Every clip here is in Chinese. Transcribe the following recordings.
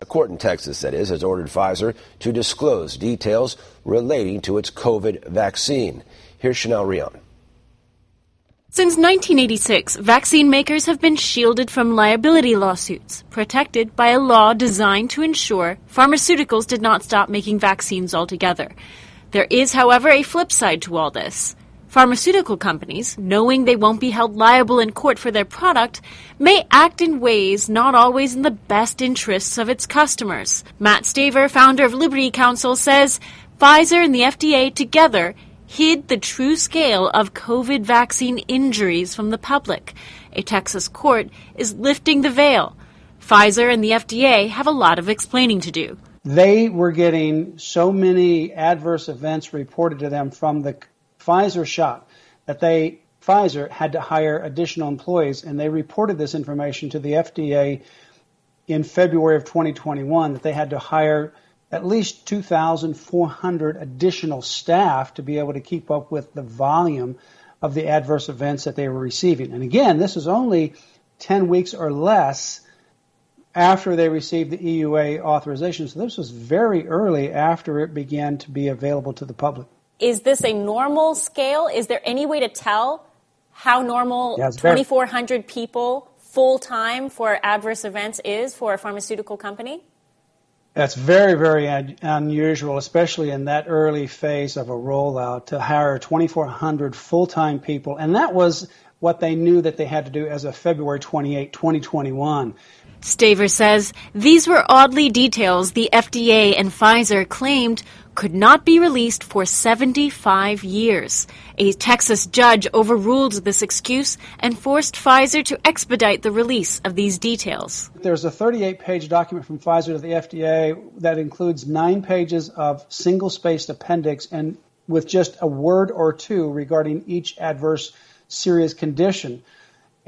A court in Texas, that is, has ordered Pfizer to disclose details relating to its COVID vaccine. Here's Chanel Rion. Since 1986, vaccine makers have been shielded from liability lawsuits, protected by a law designed to ensure pharmaceuticals did not stop making vaccines altogether. There is, however, a flip side to all this. Pharmaceutical companies, knowing they won't be held liable in court for their product, may act in ways not always in the best interests of its customers. Matt Staver, founder of Liberty Counsel, says Pfizer and the FDA together hid the true scale of COVID vaccine injuries from the public. A Texas court is lifting the veil. Pfizer and the FDA have a lot of explaining to do. They were getting so many adverse events reported to them from the Pfizer shot that they Pfizer had to hire additional employees and they reported this information to the FDA in February of 2021 that they had to hire at least 2,400 additional staff to be able to keep up with the volume of the adverse events that they were receiving. And again, this is only 10 weeks or less after they received the EUA authorization. So this was very early after it began to be available to the public. Is this a normal scale? Is there any way to tell how normal yeah, 2,400 people full time for adverse events is for a pharmaceutical company? That's very, very un- unusual, especially in that early phase of a rollout, to hire 2,400 full time people. And that was what they knew that they had to do as of February 28, 2021. Staver says these were oddly details the FDA and Pfizer claimed could not be released for 75 years. A Texas judge overruled this excuse and forced Pfizer to expedite the release of these details. There's a 38 page document from Pfizer to the FDA that includes nine pages of single spaced appendix and with just a word or two regarding each adverse serious condition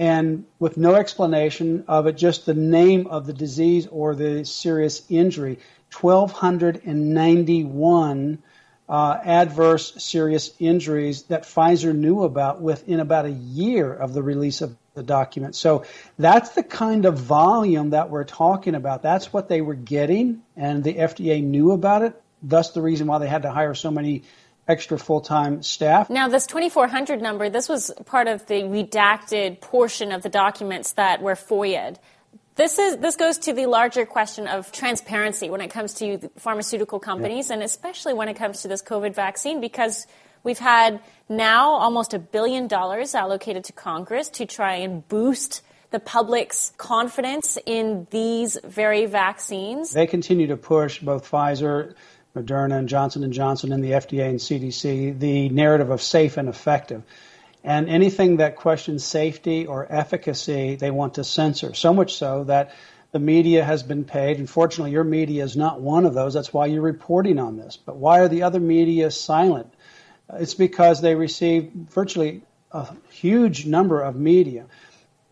and with no explanation of it, just the name of the disease or the serious injury. 1,291 uh, adverse serious injuries that Pfizer knew about within about a year of the release of the document. So that's the kind of volume that we're talking about. That's what they were getting, and the FDA knew about it. Thus, the reason why they had to hire so many extra full-time staff. Now, this 2,400 number, this was part of the redacted portion of the documents that were FOIA'd. This is this goes to the larger question of transparency when it comes to pharmaceutical companies, yeah. and especially when it comes to this COVID vaccine, because we've had now almost a billion dollars allocated to Congress to try and boost the public's confidence in these very vaccines. They continue to push both Pfizer, Moderna, and Johnson and Johnson, and the FDA and CDC the narrative of safe and effective. And anything that questions safety or efficacy, they want to censor. So much so that the media has been paid. Unfortunately, your media is not one of those. That's why you're reporting on this. But why are the other media silent? It's because they receive virtually a huge number of media,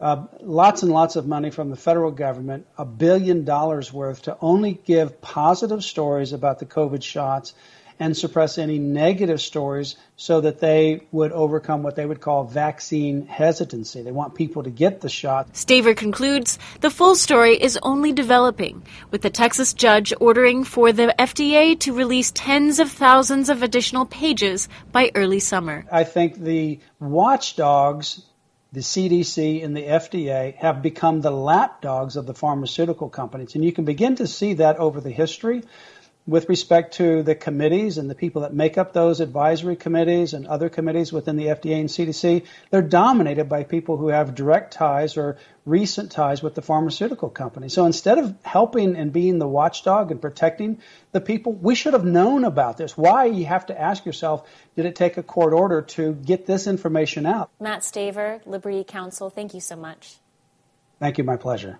uh, lots and lots of money from the federal government, a billion dollars worth to only give positive stories about the COVID shots and suppress any negative stories so that they would overcome what they would call vaccine hesitancy. They want people to get the shot. Staver concludes the full story is only developing, with the Texas judge ordering for the FDA to release tens of thousands of additional pages by early summer. I think the watchdogs the CDC and the FDA have become the lapdogs of the pharmaceutical companies. And you can begin to see that over the history with respect to the committees and the people that make up those advisory committees and other committees within the FDA and CDC, they're dominated by people who have direct ties or recent ties with the pharmaceutical company. So instead of helping and being the watchdog and protecting the people, we should have known about this. Why? You have to ask yourself, did it take a court order to get this information out? Matt Staver, Liberty Counsel, thank you so much. Thank you. My pleasure.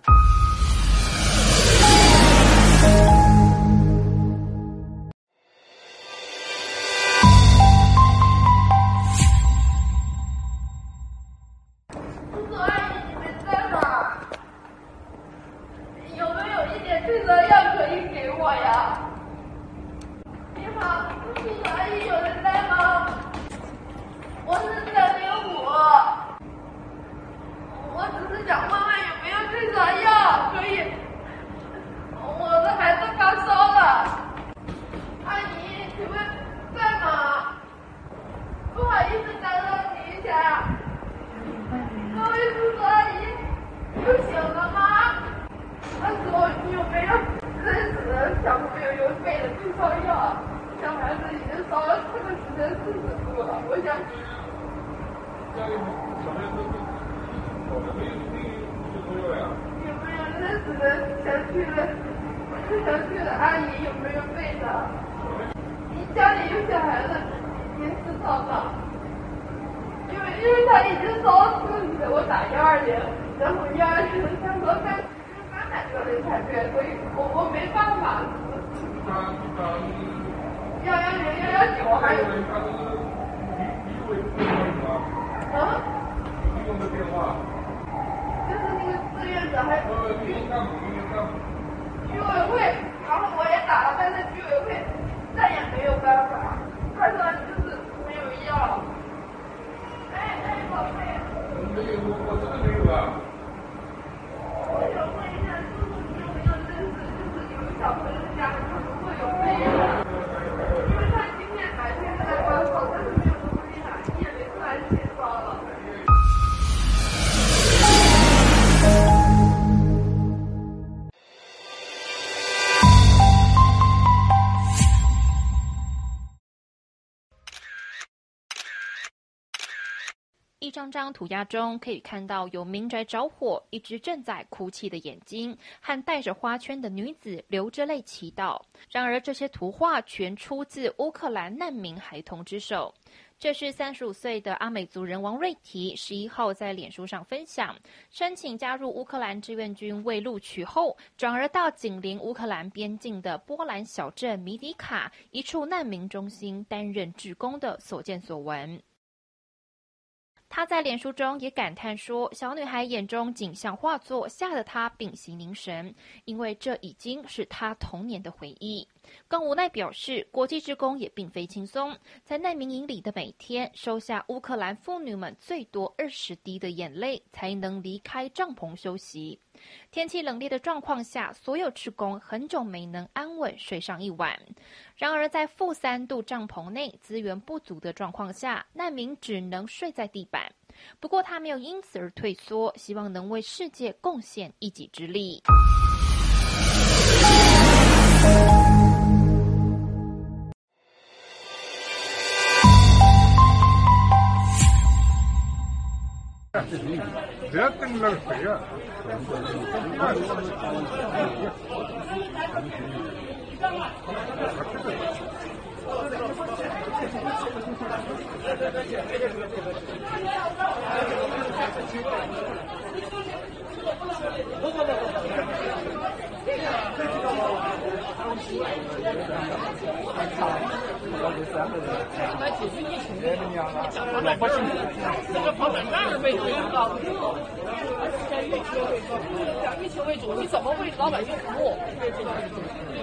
掌握。一张张涂鸦中可以看到有民宅着火、一只正在哭泣的眼睛和戴着花圈的女子流着泪祈祷。然而，这些图画全出自乌克兰难民孩童之手。这是三十五岁的阿美族人王瑞提十一号在脸书上分享，申请加入乌克兰志愿军未录取后，转而到紧邻乌克兰边境的波兰小镇米迪卡一处难民中心担任志工的所见所闻。他在脸书中也感叹说：“小女孩眼中景象画作，吓得他屏息凝神，因为这已经是他童年的回忆。”更无奈表示，国际职工也并非轻松，在难民营里的每天，收下乌克兰妇女们最多二十滴的眼泪，才能离开帐篷休息。天气冷冽的状况下，所有职工很久没能安稳睡上一晚。然而，在负三度帐篷内资源不足的状况下，难民只能睡在地板。不过，他没有因此而退缩，希望能为世界贡献一己之力。不要跟那个谁啊！来解决疫情的，老百姓这个房产证为主，讲疫情为主，你怎么为老百姓服务？对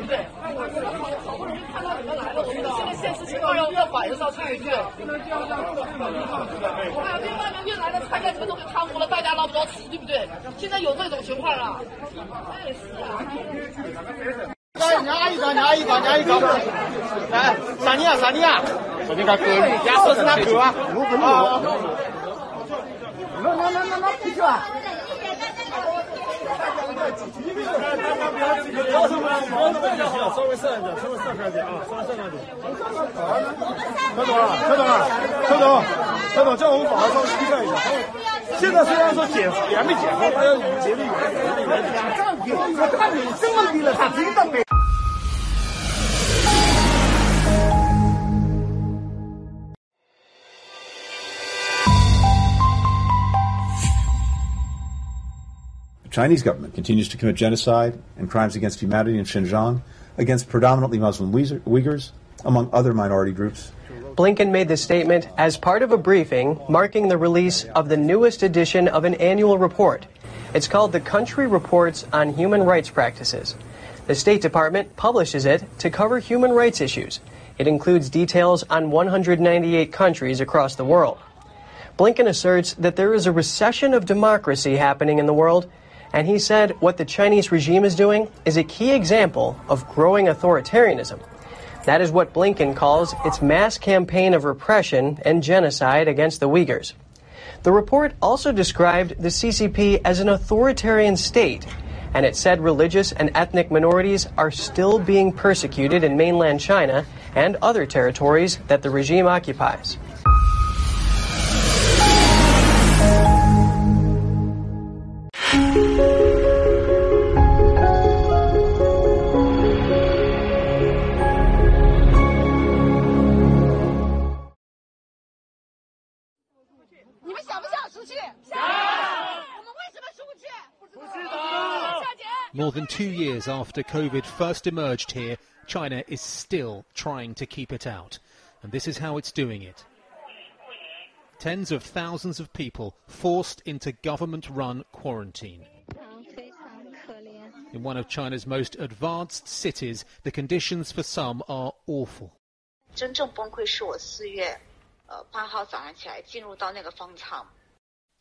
不对？好不容易看到你们来了，我们现在现实情况要要反映上去，对不对？还有另外一个运来的菜你们都给贪污了，大家捞不着吃，对不对？现在有这种情况啊？哎，是啊。你阿姨你阿姨你阿姨找，来，啥你啊啥你啊？啥你个哥？家说是哪哥啊？我不啊。那那那那那不去啊？稍微慎点，稍微慎点啊，稍微慎点。陈总啊，陈总啊，陈总，陈总，叫我们把他稍微批判一下。现在虽然说检也没检过，他要节力员，节力员这样给，他民生问题了，他知道没？Chinese government continues to commit genocide and crimes against humanity in Xinjiang against predominantly Muslim Uyghurs, among other minority groups. Blinken made this statement as part of a briefing marking the release of the newest edition of an annual report. It's called the Country Reports on Human Rights Practices. The State Department publishes it to cover human rights issues. It includes details on 198 countries across the world. Blinken asserts that there is a recession of democracy happening in the world and he said what the Chinese regime is doing is a key example of growing authoritarianism. That is what Blinken calls its mass campaign of repression and genocide against the Uyghurs. The report also described the CCP as an authoritarian state and it said religious and ethnic minorities are still being persecuted in mainland China and other territories that the regime occupies. two years after COVID first emerged here, China is still trying to keep it out. And this is how it's doing it. Tens of thousands of people forced into government run quarantine. In one of China's most advanced cities, the conditions for some are awful.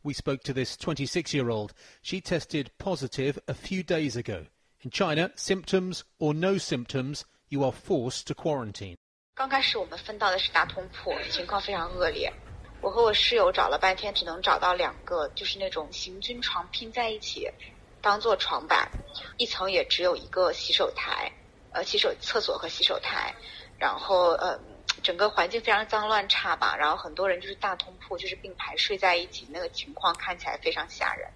We spoke to this 26 year old. She tested positive a few days ago. China, symptoms or no symptoms, you are forced to quarantine. 刚开始我们分到的是大通铺，情况非常恶劣。我和我室友找了半天，只能找到两个，就是那种行军床拼在一起，当做床板，一层也只有一个洗手台，呃，洗手厕所和洗手台，然后呃，整个环境非常脏乱差吧，然后很多人就是大通铺，就是并排睡在一起，那个情况看起来非常吓人。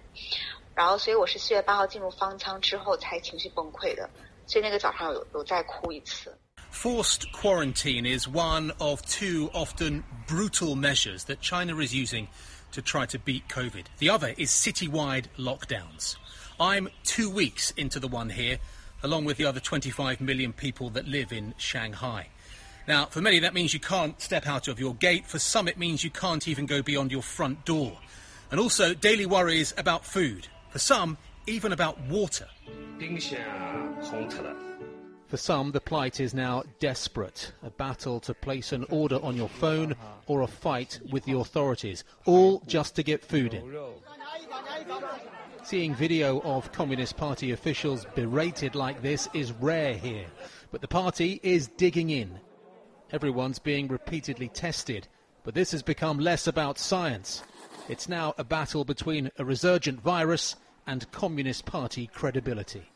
然后，所以我是四月八号进入方舱之后才情绪崩溃的，所以那个早上有有再哭一次。 Forced quarantine is one of two often brutal measures that China is using to try to beat COVID. The other is citywide lockdowns. I'm two weeks into the one here, along with the other 25 million people that live in Shanghai. Now, for many, that means you can't step out of your gate. For some, it means you can't even go beyond your front door. And also, daily worries about food. For some, even about water. For some, the plight is now desperate. A battle to place an order on your phone or a fight with the authorities, all just to get food in. Seeing video of Communist Party officials berated like this is rare here, but the party is digging in. Everyone's being repeatedly tested, but this has become less about science it's now a battle between a resurgent virus and Communist Party credibility.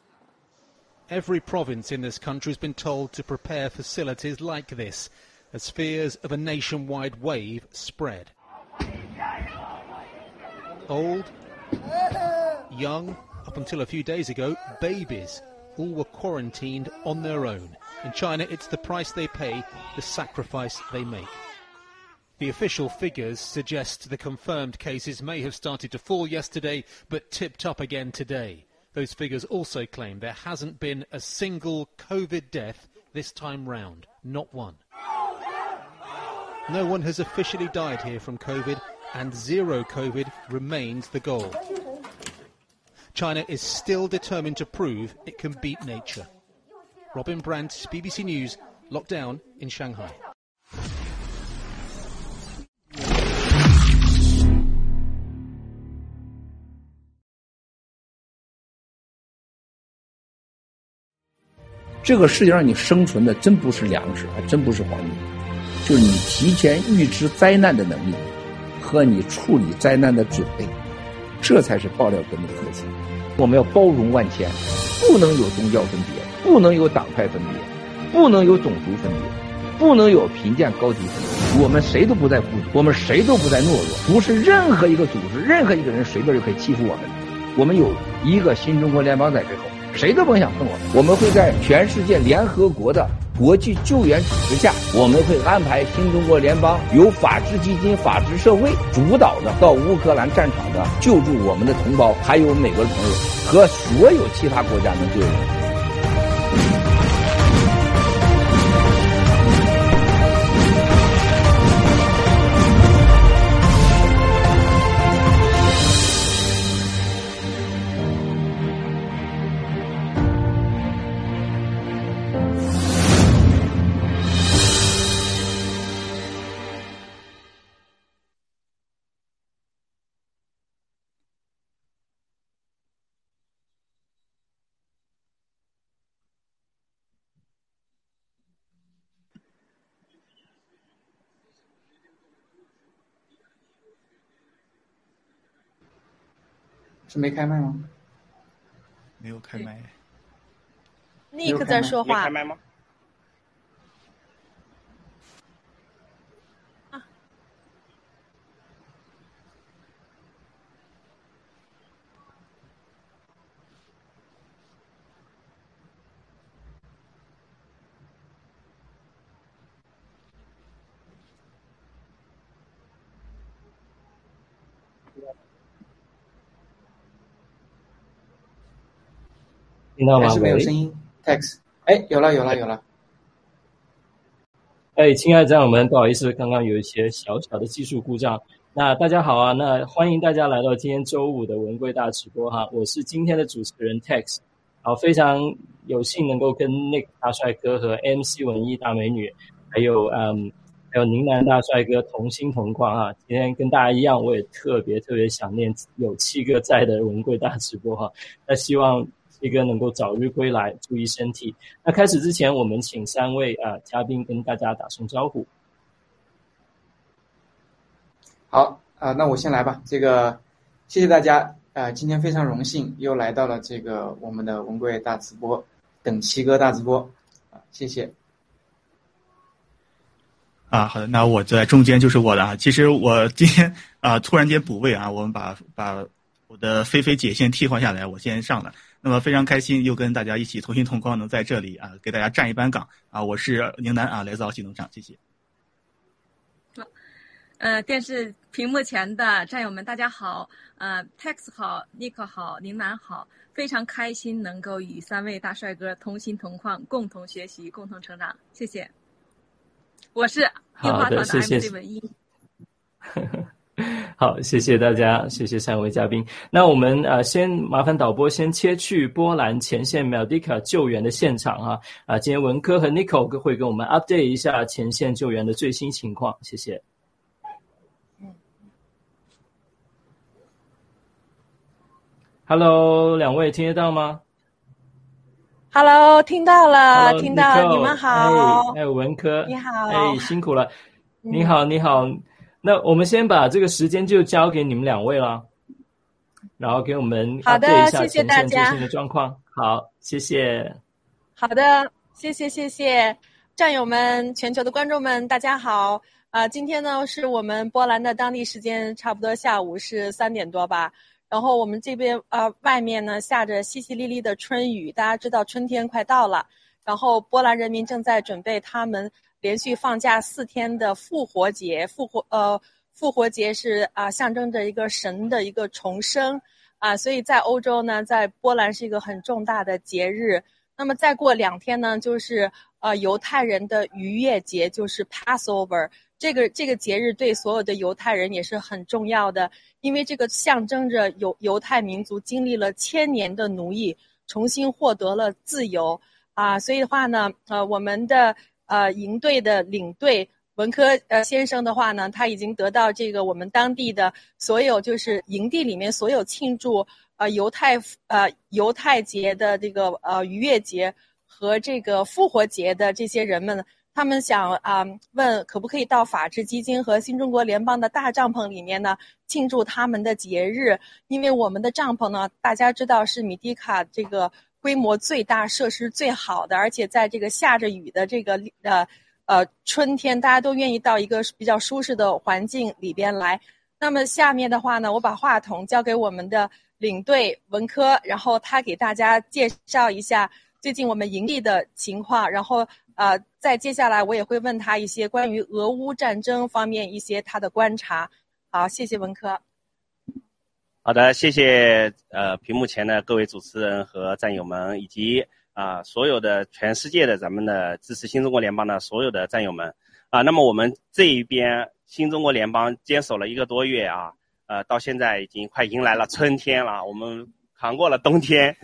Every province in this country has been told to prepare facilities like this as fears of a nationwide wave spread. Old, young, up until a few days ago, babies, all were quarantined on their own. In China, it's the price they pay, the sacrifice they make. The official figures suggest the confirmed cases may have started to fall yesterday, but tipped up again today. Those figures also claim there hasn't been a single COVID death this time round. Not one. No one has officially died here from COVID, and zero COVID remains the goal. China is still determined to prove it can beat nature. Robin Brandt, BBC News, lockdown in Shanghai. 这个世界上你生存的真不是粮食，还真不是黄金，就是你提前预知灾难的能力和你处理灾难的准备，这才是爆料革命的核心。我们要包容万千，不能有宗教分别，不能有党派分别，不能有种族分别，不能有贫贱高低分别。我们谁都不在孤独，我们谁都不在懦弱，不是任何一个组织、任何一个人随便就可以欺负我们。我们有一个新中国联邦在背后。谁都甭想碰我！我们会在全世界联合国的国际救援组织下，我们会安排新中国联邦由法治基金、法治社会主导的到乌克兰战场的救助我们的同胞，还有美国的朋友和所有其他国家能救援。是没开麦吗？没有开麦。Nick 在说话。开麦吗？听到吗？还是没有声音。Text，哎，有了，有了，有了。哎，亲爱的战友们，不好意思，刚刚有一些小小的技术故障。那大家好啊，那欢迎大家来到今天周五的文贵大直播哈，我是今天的主持人 Text，好，非常有幸能够跟 Nick 大帅哥和 MC 文艺大美女，还有嗯，还有宁南大帅哥同心同框啊。今天跟大家一样，我也特别特别想念有七个在的文贵大直播哈。那希望。一个能够早日归来，注意身体。那开始之前，我们请三位啊嘉宾跟大家打声招呼。好啊，那我先来吧。这个谢谢大家啊，今天非常荣幸又来到了这个我们的文贵大直播，等七哥大直播啊，谢谢。啊，好的，那我在中间就是我的啊。其实我今天啊突然间补位啊，我们把把我的菲菲姐先替换下来，我先上了。那么非常开心，又跟大家一起同心同框，能在这里啊，给大家站一班岗啊！我是宁南啊，来自奥西农场，谢谢。呃，电视屏幕前的战友们，大家好，呃，Tex 好，Nick 好，宁南好，非常开心能够与三位大帅哥同心同框，共同学习，共同成长，谢谢。我是樱花团的 MC 文一。好，谢谢大家，谢谢三位嘉宾。那我们呃，先麻烦导播先切去波兰前线 Meldica 救援的现场哈。啊，今天文科和 Nico 会跟我们 update 一下前线救援的最新情况，谢谢。Hello，两位听得到吗？Hello，听到了，听到，你们好。哎，文科，你好，哎，辛苦了。你好，你好。那我们先把这个时间就交给你们两位了，然后给我们好的，谢谢大家最新的状况。好，谢谢。好的，谢谢谢谢战友们、全球的观众们，大家好。啊，今天呢是我们波兰的当地时间，差不多下午是三点多吧。然后我们这边呃，外面呢下着淅淅沥沥的春雨，大家知道春天快到了。然后波兰人民正在准备他们。连续放假四天的复活节，复活呃，复活节是啊，象征着一个神的一个重生啊，所以在欧洲呢，在波兰是一个很重大的节日。那么再过两天呢，就是呃犹太人的逾越节，就是 Passover。这个这个节日对所有的犹太人也是很重要的，因为这个象征着犹犹太民族经历了千年的奴役，重新获得了自由啊，所以的话呢，呃，我们的。呃，营队的领队文科呃先生的话呢，他已经得到这个我们当地的所有就是营地里面所有庆祝呃犹太呃犹太节的这个呃逾越节和这个复活节的这些人们，他们想啊问可不可以到法治基金和新中国联邦的大帐篷里面呢庆祝他们的节日？因为我们的帐篷呢，大家知道是米迪卡这个。规模最大、设施最好的，而且在这个下着雨的这个呃呃春天，大家都愿意到一个比较舒适的环境里边来。那么下面的话呢，我把话筒交给我们的领队文科，然后他给大家介绍一下最近我们营地的情况，然后呃再接下来我也会问他一些关于俄乌战争方面一些他的观察。好，谢谢文科。好的，谢谢呃屏幕前的各位主持人和战友们，以及啊所有的全世界的咱们的支持新中国联邦的所有的战友们啊。那么我们这一边新中国联邦坚守了一个多月啊，呃到现在已经快迎来了春天了，我们扛过了冬天。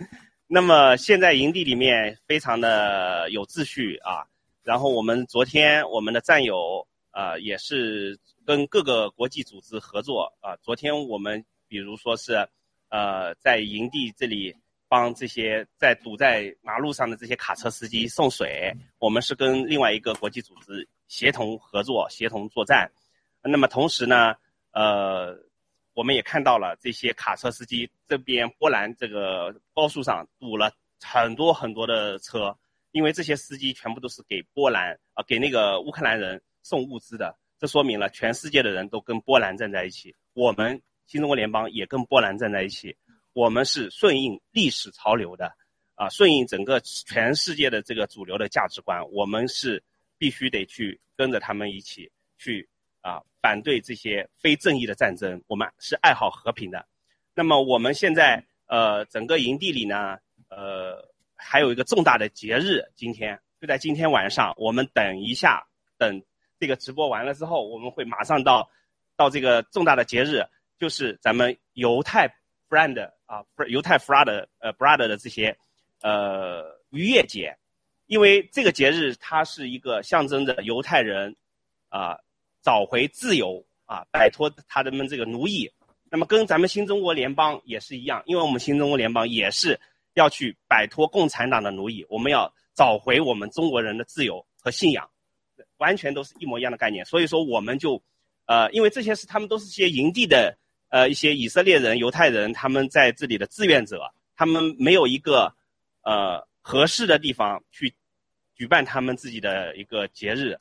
那么现在营地里面非常的有秩序啊。然后我们昨天我们的战友啊也是跟各个国际组织合作啊。昨天我们。比如说是，呃，在营地这里帮这些在堵在马路上的这些卡车司机送水，我们是跟另外一个国际组织协同合作、协同作战。那么同时呢，呃，我们也看到了这些卡车司机这边波兰这个高速上堵了很多很多的车，因为这些司机全部都是给波兰啊给那个乌克兰人送物资的，这说明了全世界的人都跟波兰站在一起，我们新中国联邦也跟波兰站在一起，我们是顺应历史潮流的。啊，顺应整个全世界的这个主流的价值观，我们是必须得去跟着他们一起去啊，反对这些非正义的战争。我们是爱好和平的。那么我们现在呃，整个营地里呢，呃，还有一个重大的节日，今天就在今天晚上。我们等一下，等这个直播完了之后，我们会马上到到这个重大的节日，就是咱们犹太 brand 啊，犹太 brother 呃 brother 的这些。呃，逾越节，因为这个节日它是一个象征着犹太人啊找回自由啊，摆脱他们这个奴役。那么跟咱们新中国联邦也是一样，因为我们新中国联邦也是要去摆脱共产党的奴役，我们要找回我们中国人的自由和信仰，完全都是一模一样的概念。所以说，我们就呃，因为这些是他们都是些营地的呃一些以色列人、犹太人，他们在这里的志愿者，他们没有一个。呃，合适的地方去举办他们自己的一个节日，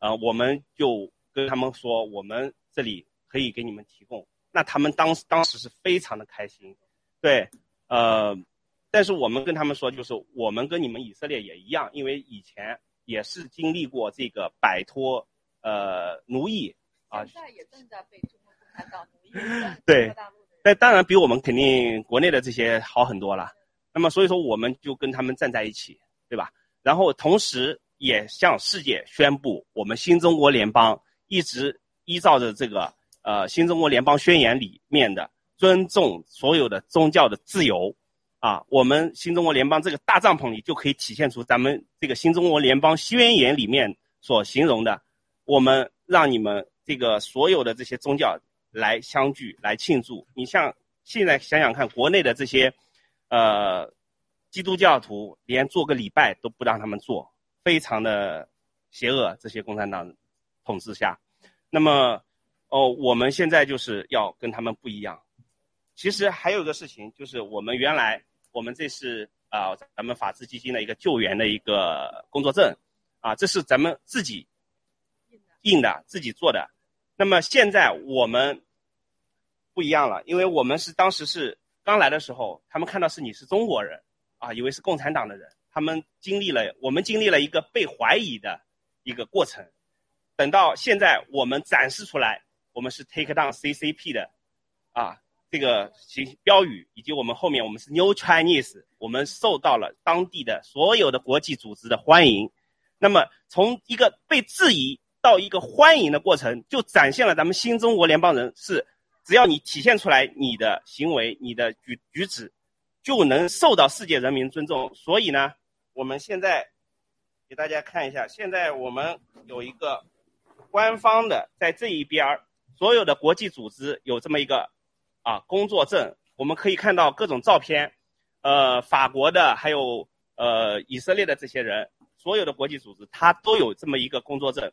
呃，我们就跟他们说，我们这里可以给你们提供。那他们当当时是非常的开心，对，呃，但是我们跟他们说，就是我们跟你们以色列也一样，因为以前也是经历过这个摆脱呃奴役啊，现在也正在被中国共产党。对，那当然比我们肯定国内的这些好很多了。那么，所以说我们就跟他们站在一起，对吧？然后同时也向世界宣布，我们新中国联邦一直依照着这个呃新中国联邦宣言里面的尊重所有的宗教的自由，啊，我们新中国联邦这个大帐篷里就可以体现出咱们这个新中国联邦宣言里面所形容的，我们让你们这个所有的这些宗教来相聚来庆祝。你像现在想想看，国内的这些。呃，基督教徒连做个礼拜都不让他们做，非常的邪恶。这些共产党统治下，那么哦，我们现在就是要跟他们不一样。其实还有一个事情，就是我们原来我们这是啊，咱们法治基金的一个救援的一个工作证啊，这是咱们自己印的、自己做的。那么现在我们不一样了，因为我们是当时是。刚来的时候，他们看到是你是中国人，啊，以为是共产党的人。他们经历了，我们经历了一个被怀疑的一个过程。等到现在，我们展示出来，我们是 Take Down CCP 的，啊，这个形标语，以及我们后面我们是 New Chinese，我们受到了当地的所有的国际组织的欢迎。那么，从一个被质疑到一个欢迎的过程，就展现了咱们新中国联邦人是。只要你体现出来你的行为、你的举举止，就能受到世界人民尊重。所以呢，我们现在给大家看一下，现在我们有一个官方的，在这一边儿，所有的国际组织有这么一个啊工作证，我们可以看到各种照片，呃，法国的还有呃以色列的这些人，所有的国际组织他都有这么一个工作证，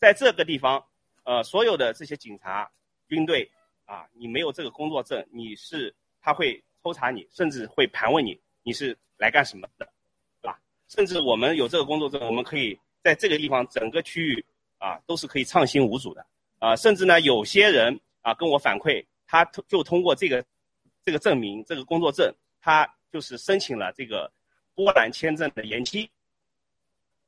在这个地方，呃，所有的这些警察、军队。啊，你没有这个工作证，你是他会抽查你，甚至会盘问你，你是来干什么的，对吧？甚至我们有这个工作证，我们可以在这个地方整个区域啊都是可以畅行无阻的啊。甚至呢，有些人啊跟我反馈，他就通过这个这个证明，这个工作证，他就是申请了这个波兰签证的延期。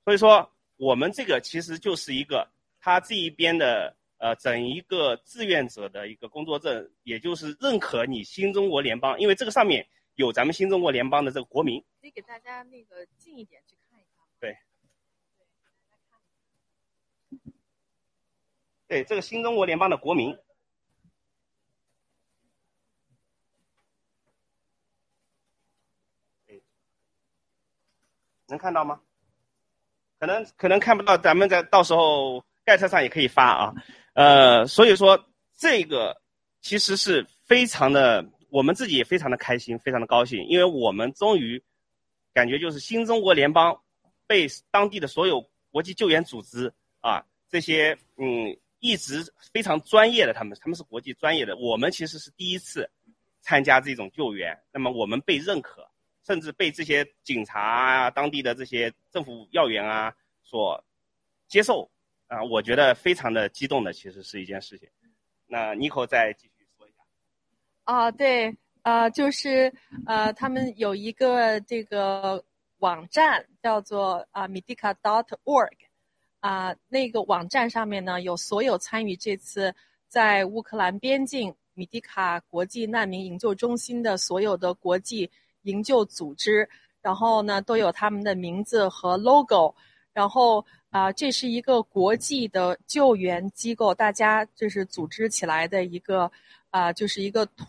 所以说，我们这个其实就是一个他这一边的。呃，整一个志愿者的一个工作证，也就是认可你新中国联邦，因为这个上面有咱们新中国联邦的这个国民。可以给大家那个近一点去看一看。对。对，这个新中国联邦的国民。能看到吗？可能可能看不到，咱们在到时候盖车上也可以发啊。呃，所以说这个其实是非常的，我们自己也非常的开心，非常的高兴，因为我们终于感觉就是新中国联邦被当地的所有国际救援组织啊，这些嗯一直非常专业的，他们他们是国际专业的，我们其实是第一次参加这种救援，那么我们被认可，甚至被这些警察啊、当地的这些政府要员啊所接受啊，我觉得非常的激动的，其实是一件事情。那 Nico 再继续说一下。啊，对，呃，就是呃，他们有一个这个网站叫做啊 Medica.org。啊，那个网站上面呢，有所有参与这次在乌克兰边境米迪卡国际难民营救中心的所有的国际营救组织，然后呢，都有他们的名字和 logo，然后啊，这是一个国际的救援机构，大家就是组织起来的一个啊，就是一个团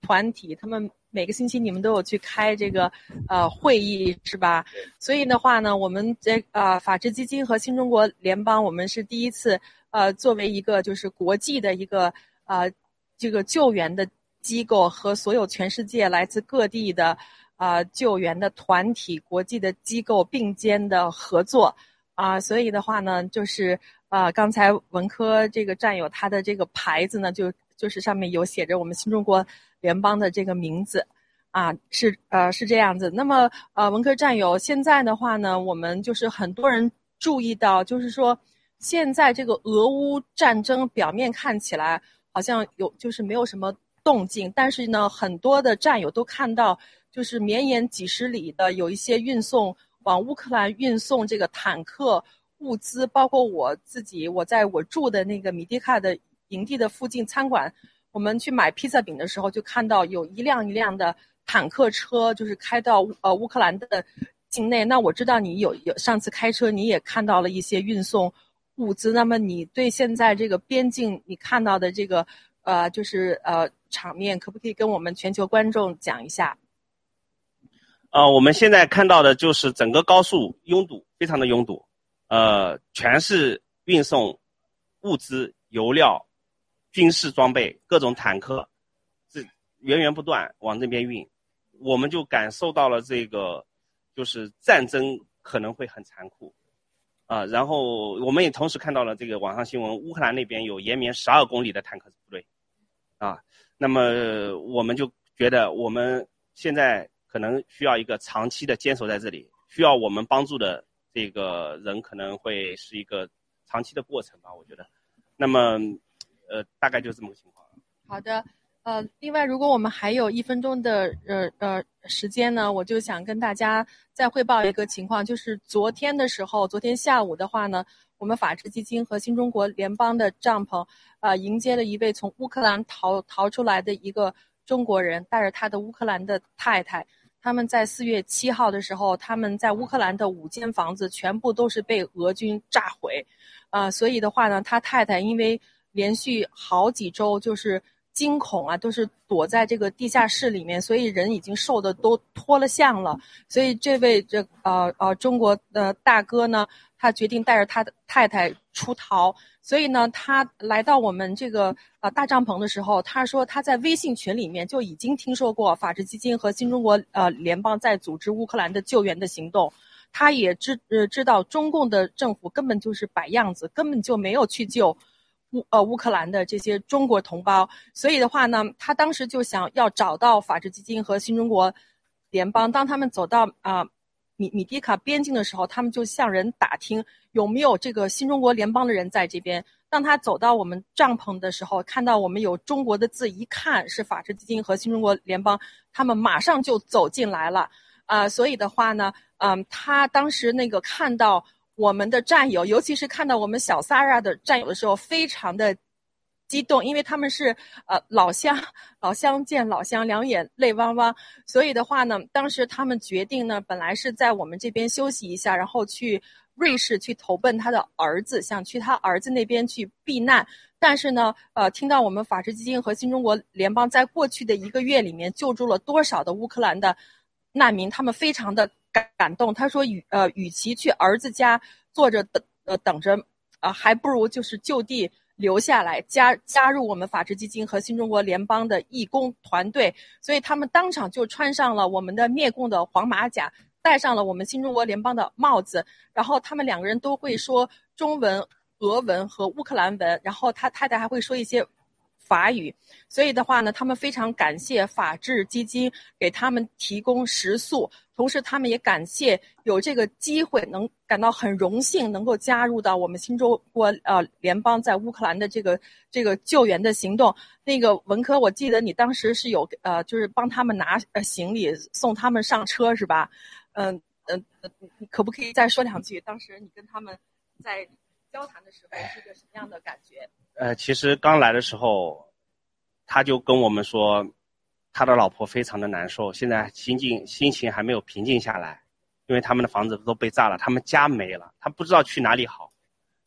团体，他们。每个星期你们都有去开这个呃会议是吧？所以的话呢，我们这呃法治基金和新中国联邦，我们是第一次呃作为一个就是国际的一个呃这个救援的机构和所有全世界来自各地的啊救援的团体、国际的机构并肩的合作啊，所以的话呢，就是啊刚才文科这个战友他的这个牌子呢，就就是上面有写着我们新中国。联邦的这个名字，啊，是呃是这样子。那么呃，文科战友，现在的话呢，我们就是很多人注意到，就是说现在这个俄乌战争表面看起来好像有就是没有什么动静，但是呢，很多的战友都看到，就是绵延几十里的有一些运送往乌克兰运送这个坦克物资，包括我自己，我在我住的那个米迪卡的营地的附近餐馆。我们去买披萨饼的时候，就看到有一辆一辆的坦克车，就是开到呃乌克兰的境内。那我知道你有有上次开车，你也看到了一些运送物资。那么你对现在这个边境你看到的这个呃就是呃场面，可不可以跟我们全球观众讲一下？呃，我们现在看到的就是整个高速拥堵，非常的拥堵，呃，全是运送物资、油料。军事装备、各种坦克，这源源不断往这边运，我们就感受到了这个，就是战争可能会很残酷，啊，然后我们也同时看到了这个网上新闻，乌克兰那边有延绵十二公里的坦克部队，啊，那么我们就觉得我们现在可能需要一个长期的坚守在这里，需要我们帮助的这个人可能会是一个长期的过程吧，我觉得，那么。呃，大概就这么个情况。好的，呃，另外，如果我们还有一分钟的呃呃时间呢，我就想跟大家再汇报一个情况，就是昨天的时候，昨天下午的话呢，我们法治基金和新中国联邦的帐篷，呃，迎接了一位从乌克兰逃逃出来的一个中国人，带着他的乌克兰的太太，他们在四月七号的时候，他们在乌克兰的五间房子全部都是被俄军炸毁，啊，所以的话呢，他太太因为。连续好几周就是惊恐啊，都是躲在这个地下室里面，所以人已经瘦的都脱了相了。所以这位这呃呃中国的大哥呢，他决定带着他的太太出逃。所以呢，他来到我们这个呃大帐篷的时候，他说他在微信群里面就已经听说过法治基金和新中国呃联邦在组织乌克兰的救援的行动，他也知呃知道中共的政府根本就是摆样子，根本就没有去救。乌呃乌克兰的这些中国同胞，所以的话呢，他当时就想要找到法治基金和新中国联邦。当他们走到啊米米迪卡边境的时候，他们就向人打听有没有这个新中国联邦的人在这边。当他走到我们帐篷的时候，看到我们有中国的字，一看是法治基金和新中国联邦，他们马上就走进来了。啊，所以的话呢，嗯，他当时那个看到。我们的战友，尤其是看到我们小萨拉的战友的时候，非常的激动，因为他们是呃老乡，老乡见老乡，两眼泪汪汪。所以的话呢，当时他们决定呢，本来是在我们这边休息一下，然后去瑞士去投奔他的儿子，想去他儿子那边去避难。但是呢，呃，听到我们法治基金和新中国联邦在过去的一个月里面救助了多少的乌克兰的难民，他们非常的。感感动，他说与呃，与其去儿子家坐着等呃等着，啊，还不如就是就地留下来加加入我们法治基金和新中国联邦的义工团队。所以他们当场就穿上了我们的灭共的黄马甲，戴上了我们新中国联邦的帽子，然后他们两个人都会说中文、俄文和乌克兰文，然后他太太还会说一些法语，所以的话呢，他们非常感谢法治基金给他们提供食宿，同时他们也感谢有这个机会，能感到很荣幸能够加入到我们新中国呃联邦在乌克兰的这个这个救援的行动。那个文科，我记得你当时是有呃，就是帮他们拿呃行李送他们上车是吧？嗯嗯，你可不可以再说两句？当时你跟他们在交谈的时候是个什么样的感觉？呃，其实刚来的时候，他就跟我们说，他的老婆非常的难受，现在心境心情还没有平静下来，因为他们的房子都被炸了，他们家没了，他不知道去哪里好。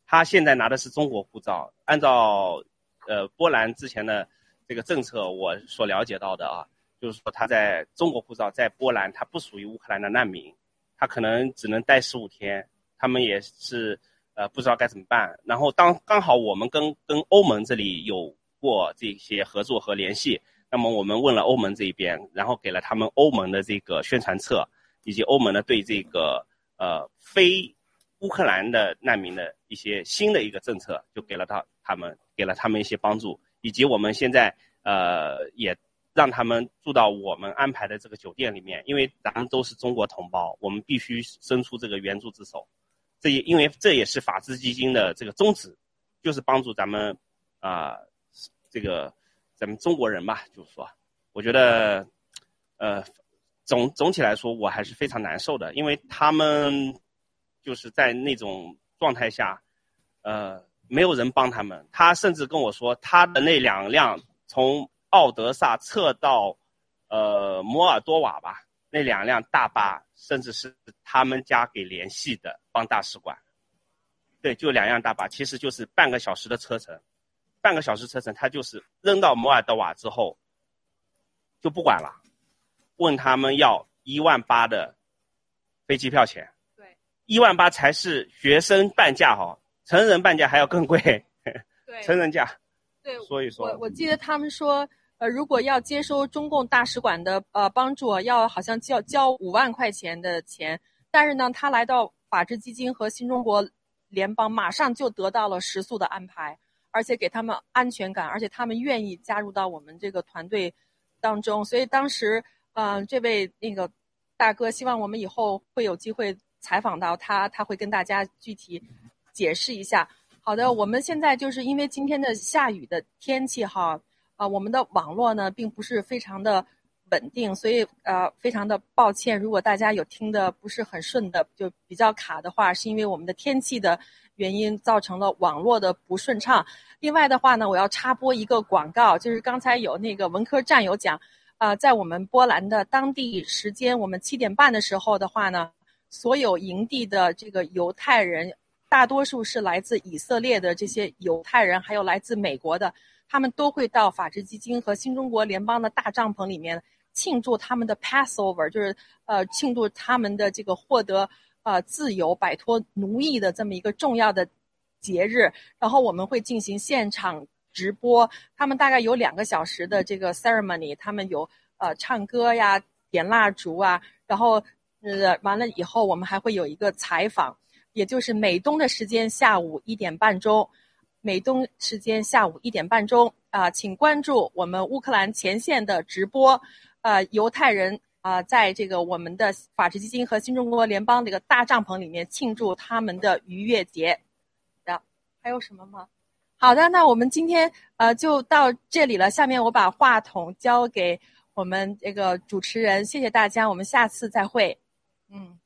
他现在拿的是中国护照，按照呃波兰之前的这个政策，我所了解到的啊，就是说他在中国护照在波兰，他不属于乌克兰的难民，他可能只能待十五天，他们也是。呃，不知道该怎么办。然后当刚好我们跟跟欧盟这里有过这些合作和联系，那么我们问了欧盟这一边，然后给了他们欧盟的这个宣传册，以及欧盟的对这个呃非乌克兰的难民的一些新的一个政策，就给了他他们给了他们一些帮助，以及我们现在呃也让他们住到我们安排的这个酒店里面，因为咱们都是中国同胞，我们必须伸出这个援助之手。这也因为这也是法治基金的这个宗旨，就是帮助咱们啊，这个咱们中国人嘛，就是说，我觉得，呃，总总体来说，我还是非常难受的，因为他们就是在那种状态下，呃，没有人帮他们。他甚至跟我说，他的那两辆从奥德萨撤到呃摩尔多瓦吧。那两辆大巴，甚至是他们家给联系的，帮大使馆。对，就两辆大巴，其实就是半个小时的车程，半个小时车程，他就是扔到摩尔多瓦之后，就不管了，问他们要一万八的飞机票钱。对，一万八才是学生半价哈，成人半价还要更贵。对，成人价。对，所以说，我我记得他们说。呃，如果要接收中共大使馆的呃帮助，要好像交交五万块钱的钱，但是呢，他来到法治基金和新中国联邦，马上就得到了食宿的安排，而且给他们安全感，而且他们愿意加入到我们这个团队当中。所以当时，嗯，这位那个大哥，希望我们以后会有机会采访到他，他会跟大家具体解释一下。好的，我们现在就是因为今天的下雨的天气哈。啊，我们的网络呢并不是非常的稳定，所以呃非常的抱歉，如果大家有听的不是很顺的，就比较卡的话，是因为我们的天气的原因造成了网络的不顺畅。另外的话呢，我要插播一个广告，就是刚才有那个文科战友讲，啊，在我们波兰的当地时间，我们七点半的时候的话呢，所有营地的这个犹太人，大多数是来自以色列的这些犹太人，还有来自美国的。他们都会到法治基金和新中国联邦的大帐篷里面庆祝他们的 Passover，就是呃庆祝他们的这个获得呃自由、摆脱奴役的这么一个重要的节日。然后我们会进行现场直播，他们大概有两个小时的这个 ceremony，他们有呃唱歌呀、点蜡烛啊，然后呃完了以后我们还会有一个采访，也就是美东的时间下午一点半钟。美东时间下午一点半钟啊，请关注我们乌克兰前线的直播。呃，犹太人啊，在这个我们的法治基金和新中国联邦这个大帐篷里面庆祝他们的逾越节。的，还有什么吗？好的，那我们今天呃就到这里了。下面我把话筒交给我们这个主持人，谢谢大家，我们下次再会。嗯，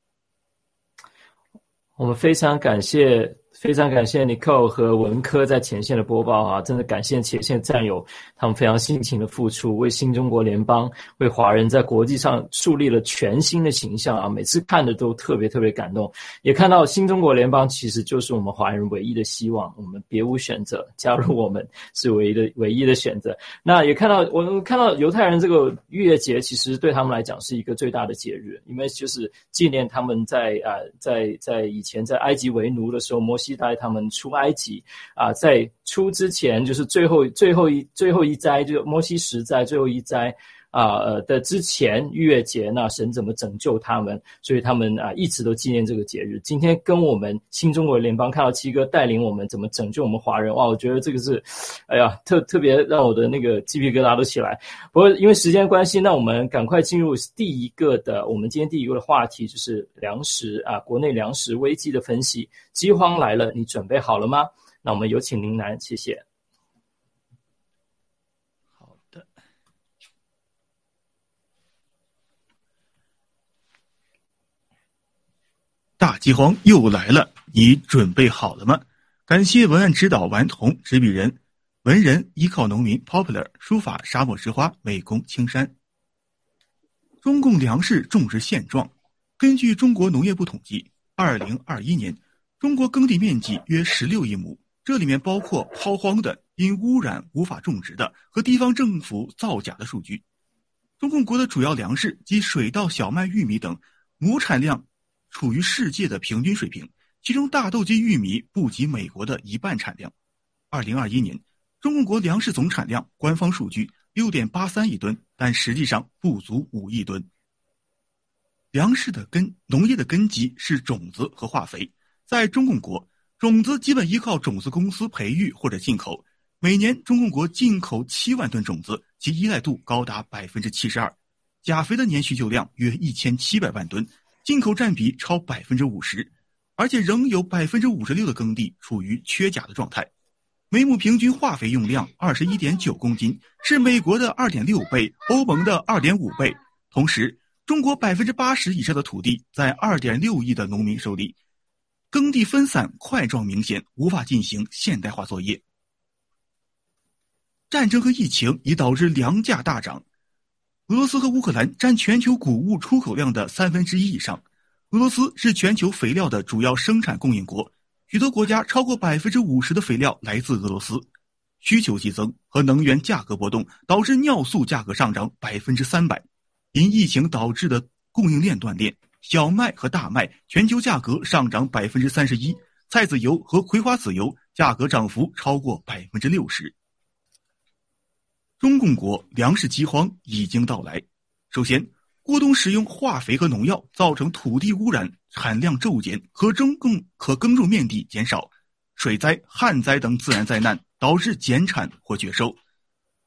我们非常感谢。非常感谢 Nicole 和文科在前线的播报啊！真的感谢前线战友，他们非常辛勤的付出，为新中国联邦、为华人在国际上树立了全新的形象啊！每次看的都特别特别感动，也看到新中国联邦其实就是我们华人唯一的希望，我们别无选择，加入我们是唯一的唯一的选择。那也看到我们看到犹太人这个逾越节，其实对他们来讲是一个最大的节日，因为就是纪念他们在啊在在以前在埃及为奴的时候，摩西。带他们出埃及啊，在出之前就是最后最后一最后一灾，就摩西十灾最后一灾啊呃的之前逾越节，那神怎么拯救他们？所以他们啊一直都纪念这个节日。今天跟我们新中国联邦看到七哥带领我们怎么拯救我们华人，哇，我觉得这个是，哎呀，特特别让我的那个鸡皮疙瘩都起来。不过因为时间关系，那我们赶快进入第一个的，我们今天第一个的话题就是粮食啊，国内粮食危机的分析。饥荒来了，你准备好了吗？那我们有请林楠，谢谢。大饥荒又来了，你准备好了吗？感谢文案指导顽童，执笔人文人，依靠农民 Popular 书法沙漠之花，美工青山。中共粮食种植现状，根据中国农业部统计，二零二一年中国耕地面积约十六亿亩，这里面包括抛荒的、因污染无法种植的和地方政府造假的数据。中共国的主要粮食及水稻、小麦、玉米等亩产量。处于世界的平均水平，其中大豆及玉米不及美国的一半产量。二零二一年，中共国粮食总产量官方数据六点八三亿吨，但实际上不足五亿吨。粮食的根，农业的根基是种子和化肥。在中共国，种子基本依靠种子公司培育或者进口。每年，中共国进口七万吨种子，其依赖度高达百分之七十二。钾肥的年需求量约一千七百万吨。进口占比超百分之五十，而且仍有百分之五十六的耕地处于缺钾的状态，每亩平均化肥用量二十一点九公斤，是美国的二点六倍，欧盟的二点五倍。同时，中国百分之八十以上的土地在二点六亿的农民手里，耕地分散块状明显，无法进行现代化作业。战争和疫情已导致粮价大涨。俄罗斯和乌克兰占全球谷物出口量的三分之一以上。俄罗斯是全球肥料的主要生产供应国，许多国家超过百分之五十的肥料来自俄罗斯。需求激增和能源价格波动导致尿素价格上涨百分之三百。因疫情导致的供应链断裂，小麦和大麦全球价格上涨百分之三十一，菜籽油和葵花籽油价格涨幅超过百分之六十。中共国粮食饥荒已经到来。首先，过度使用化肥和农药，造成土地污染、产量骤减，可中共可耕种面积减少；水灾、旱灾等自然灾难导致减产或绝收，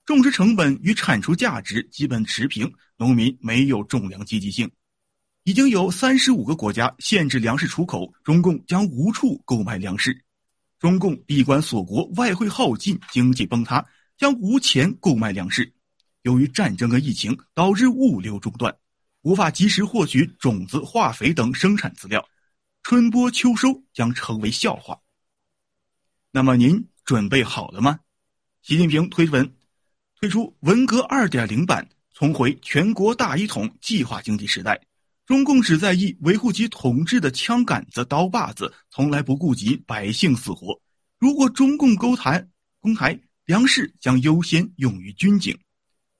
种植成本与产出价值基本持平，农民没有种粮积极性。已经有三十五个国家限制粮食出口，中共将无处购买粮食。中共闭关锁国，外汇耗尽，经济崩塌。将无钱购买粮食，由于战争和疫情导致物流中断，无法及时获取种子、化肥等生产资料，春播秋收将成为笑话。那么您准备好了吗？习近平推文推出文革二点零版，重回全国大一统计划经济时代。中共只在意维护其统治的枪杆子、刀把子，从来不顾及百姓死活。如果中共勾谈公台。粮食将优先用于军警，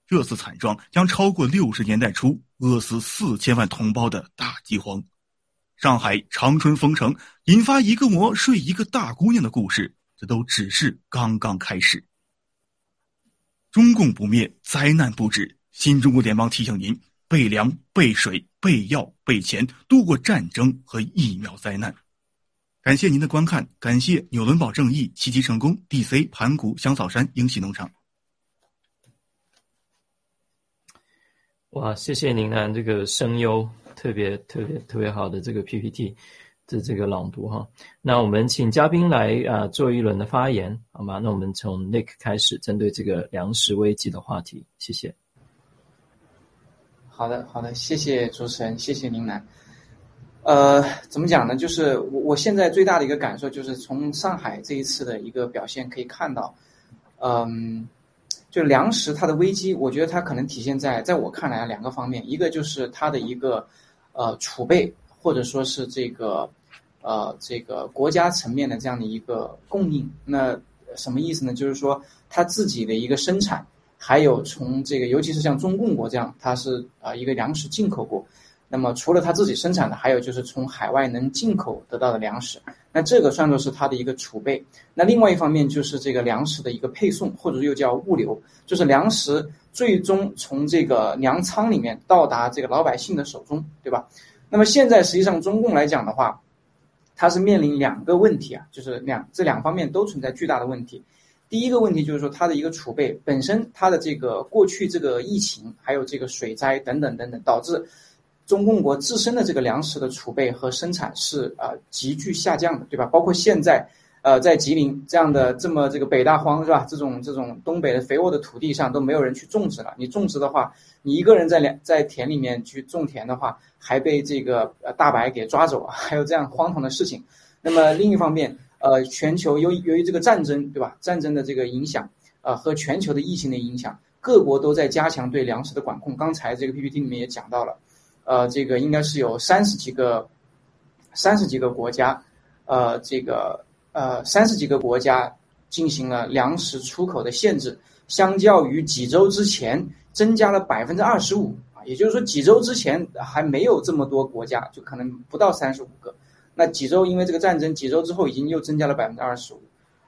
这次惨状将超过六十年代初饿死四千万同胞的大饥荒。上海长春封城，引发一个馍睡一个大姑娘的故事，这都只是刚刚开始。中共不灭，灾难不止。新中国联邦提醒您：备粮、备水、备药、备钱，度过战争和疫苗灾难。感谢您的观看，感谢纽伦堡正义、奇迹成功、DC 盘古、香草山、英喜农场。哇，谢谢您啊，这个声优特别特别特别好的这个 PPT 的这个朗读哈。那我们请嘉宾来啊做一轮的发言，好吗？那我们从 Nick 开始，针对这个粮食危机的话题，谢谢。好的，好的，谢谢主持人，谢谢林楠。呃，怎么讲呢？就是我我现在最大的一个感受，就是从上海这一次的一个表现可以看到，嗯，就粮食它的危机，我觉得它可能体现在在我看来两个方面，一个就是它的一个呃储备，或者说是这个呃这个国家层面的这样的一个供应。那什么意思呢？就是说它自己的一个生产，还有从这个尤其是像中共国这样，它是啊一个粮食进口国。那么除了他自己生产的，还有就是从海外能进口得到的粮食。那这个算作是它的一个储备。那另外一方面就是这个粮食的一个配送，或者又叫物流，就是粮食最终从这个粮仓里面到达这个老百姓的手中，对吧？那么现在实际上中共来讲的话，它是面临两个问题啊，就是两这两方面都存在巨大的问题。第一个问题就是说它的一个储备本身，它的这个过去这个疫情，还有这个水灾等等等等，导致中共国自身的这个粮食的储备和生产是呃急剧下降的，对吧？包括现在呃在吉林这样的这么这个北大荒是吧？这种这种东北的肥沃的土地上都没有人去种植了。你种植的话，你一个人在粮在田里面去种田的话，还被这个呃大白给抓走啊，还有这样荒唐的事情。那么另一方面。呃，全球由由于这个战争，对吧？战争的这个影响，呃，和全球的疫情的影响，各国都在加强对粮食的管控。刚才这个 PPT 里面也讲到了，呃，这个应该是有三十几个，三十几个国家，呃，这个呃三十几个国家进行了粮食出口的限制，相较于几周之前增加了百分之二十五啊，也就是说几周之前还没有这么多国家，就可能不到三十五个。那几周，因为这个战争，几周之后已经又增加了百分之二十五，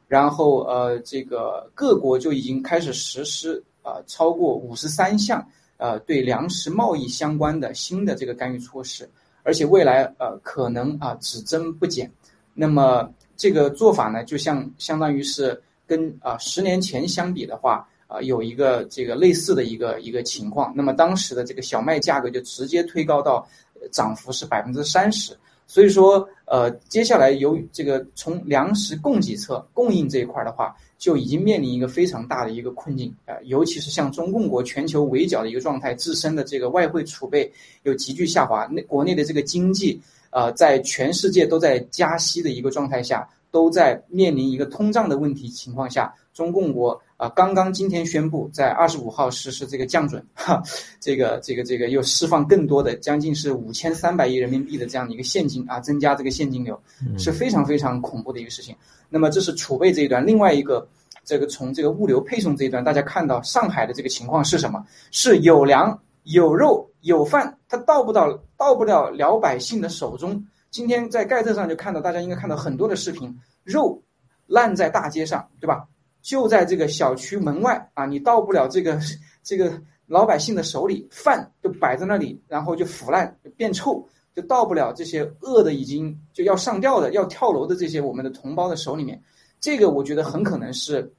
然后呃，这个各国就已经开始实施啊超过五十三项呃对粮食贸易相关的新的这个干预措施，而且未来呃可能啊只增不减。那么这个做法呢，就像相当于是跟啊十年前相比的话啊有一个这个类似的一个一个情况。那么当时的这个小麦价格就直接推高到涨幅是百分之三十。所以说，呃，接下来由这个从粮食供给侧供应这一块的话，就已经面临一个非常大的一个困境啊，尤其是像中共国全球围剿的一个状态，自身的这个外汇储备又急剧下滑，内国内的这个经济，呃，在全世界都在加息的一个状态下，都在面临一个通胀的问题情况下，中共国。啊，刚刚今天宣布在二十五号实施这个降准，哈，这个这个这个又释放更多的将近是五千三百亿人民币的这样的一个现金啊，增加这个现金流是非常非常恐怖的一个事情。那么这是储备这一端，另外一个这个从这个物流配送这一端，大家看到上海的这个情况是什么？是有粮有肉有饭，它到不到到不了老百姓的手中。今天在盖特上就看到，大家应该看到很多的视频，肉烂在大街上，对吧？就在这个小区门外啊，你到不了这个 这个老百姓的手里，饭就摆在那里，然后就腐烂变臭，到不了这些饿的已经就要上吊的、要跳楼的这些我们的同胞的手里面。这个我觉得很可能是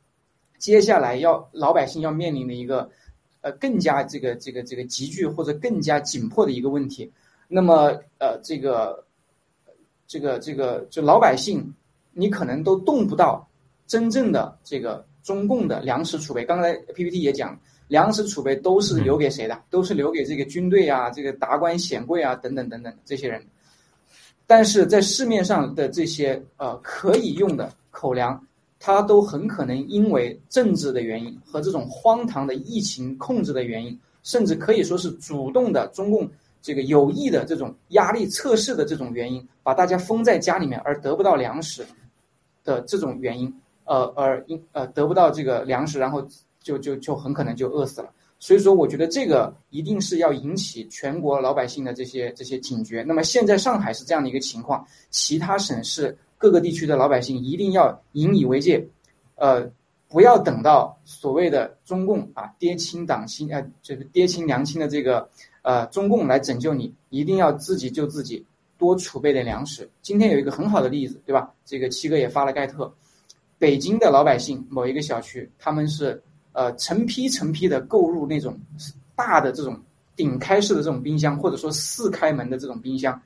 接下来要老百姓要面临的一个呃更加这个这个这个急剧或者更加紧迫的一个问题。那么呃这个这个这个就老百姓，你可能都动不到。真正的这个中共的粮食储备，刚才 PPT 也讲，粮食储备都是留给谁的？都是留给这个军队啊、这个达官显贵啊等等等等这些人。但是在市面上的这些呃可以用的口粮，它都很可能因为政治的原因和这种荒唐的疫情控制的原因，甚至可以说是主动的中共这个有意的这种压力测试的这种原因，把大家封在家里面而得不到粮食的这种原因。呃，而因呃得不到这个粮食，然后就就就很可能就饿死了。所以说，我觉得这个一定是要引起全国老百姓的这些这些警觉。那么现在上海是这样的一个情况，其他省市各个地区的老百姓一定要引以为戒，呃，不要等到所谓的中共啊爹亲党亲啊这个爹亲娘亲的这个呃中共来拯救你，一定要自己救自己，多储备点粮食。今天有一个很好的例子，对吧？这个七哥也发了盖特。北京的老百姓某一个小区，他们是呃成批成批的购入那种大的这种顶开式的这种冰箱，或者说四开门的这种冰箱，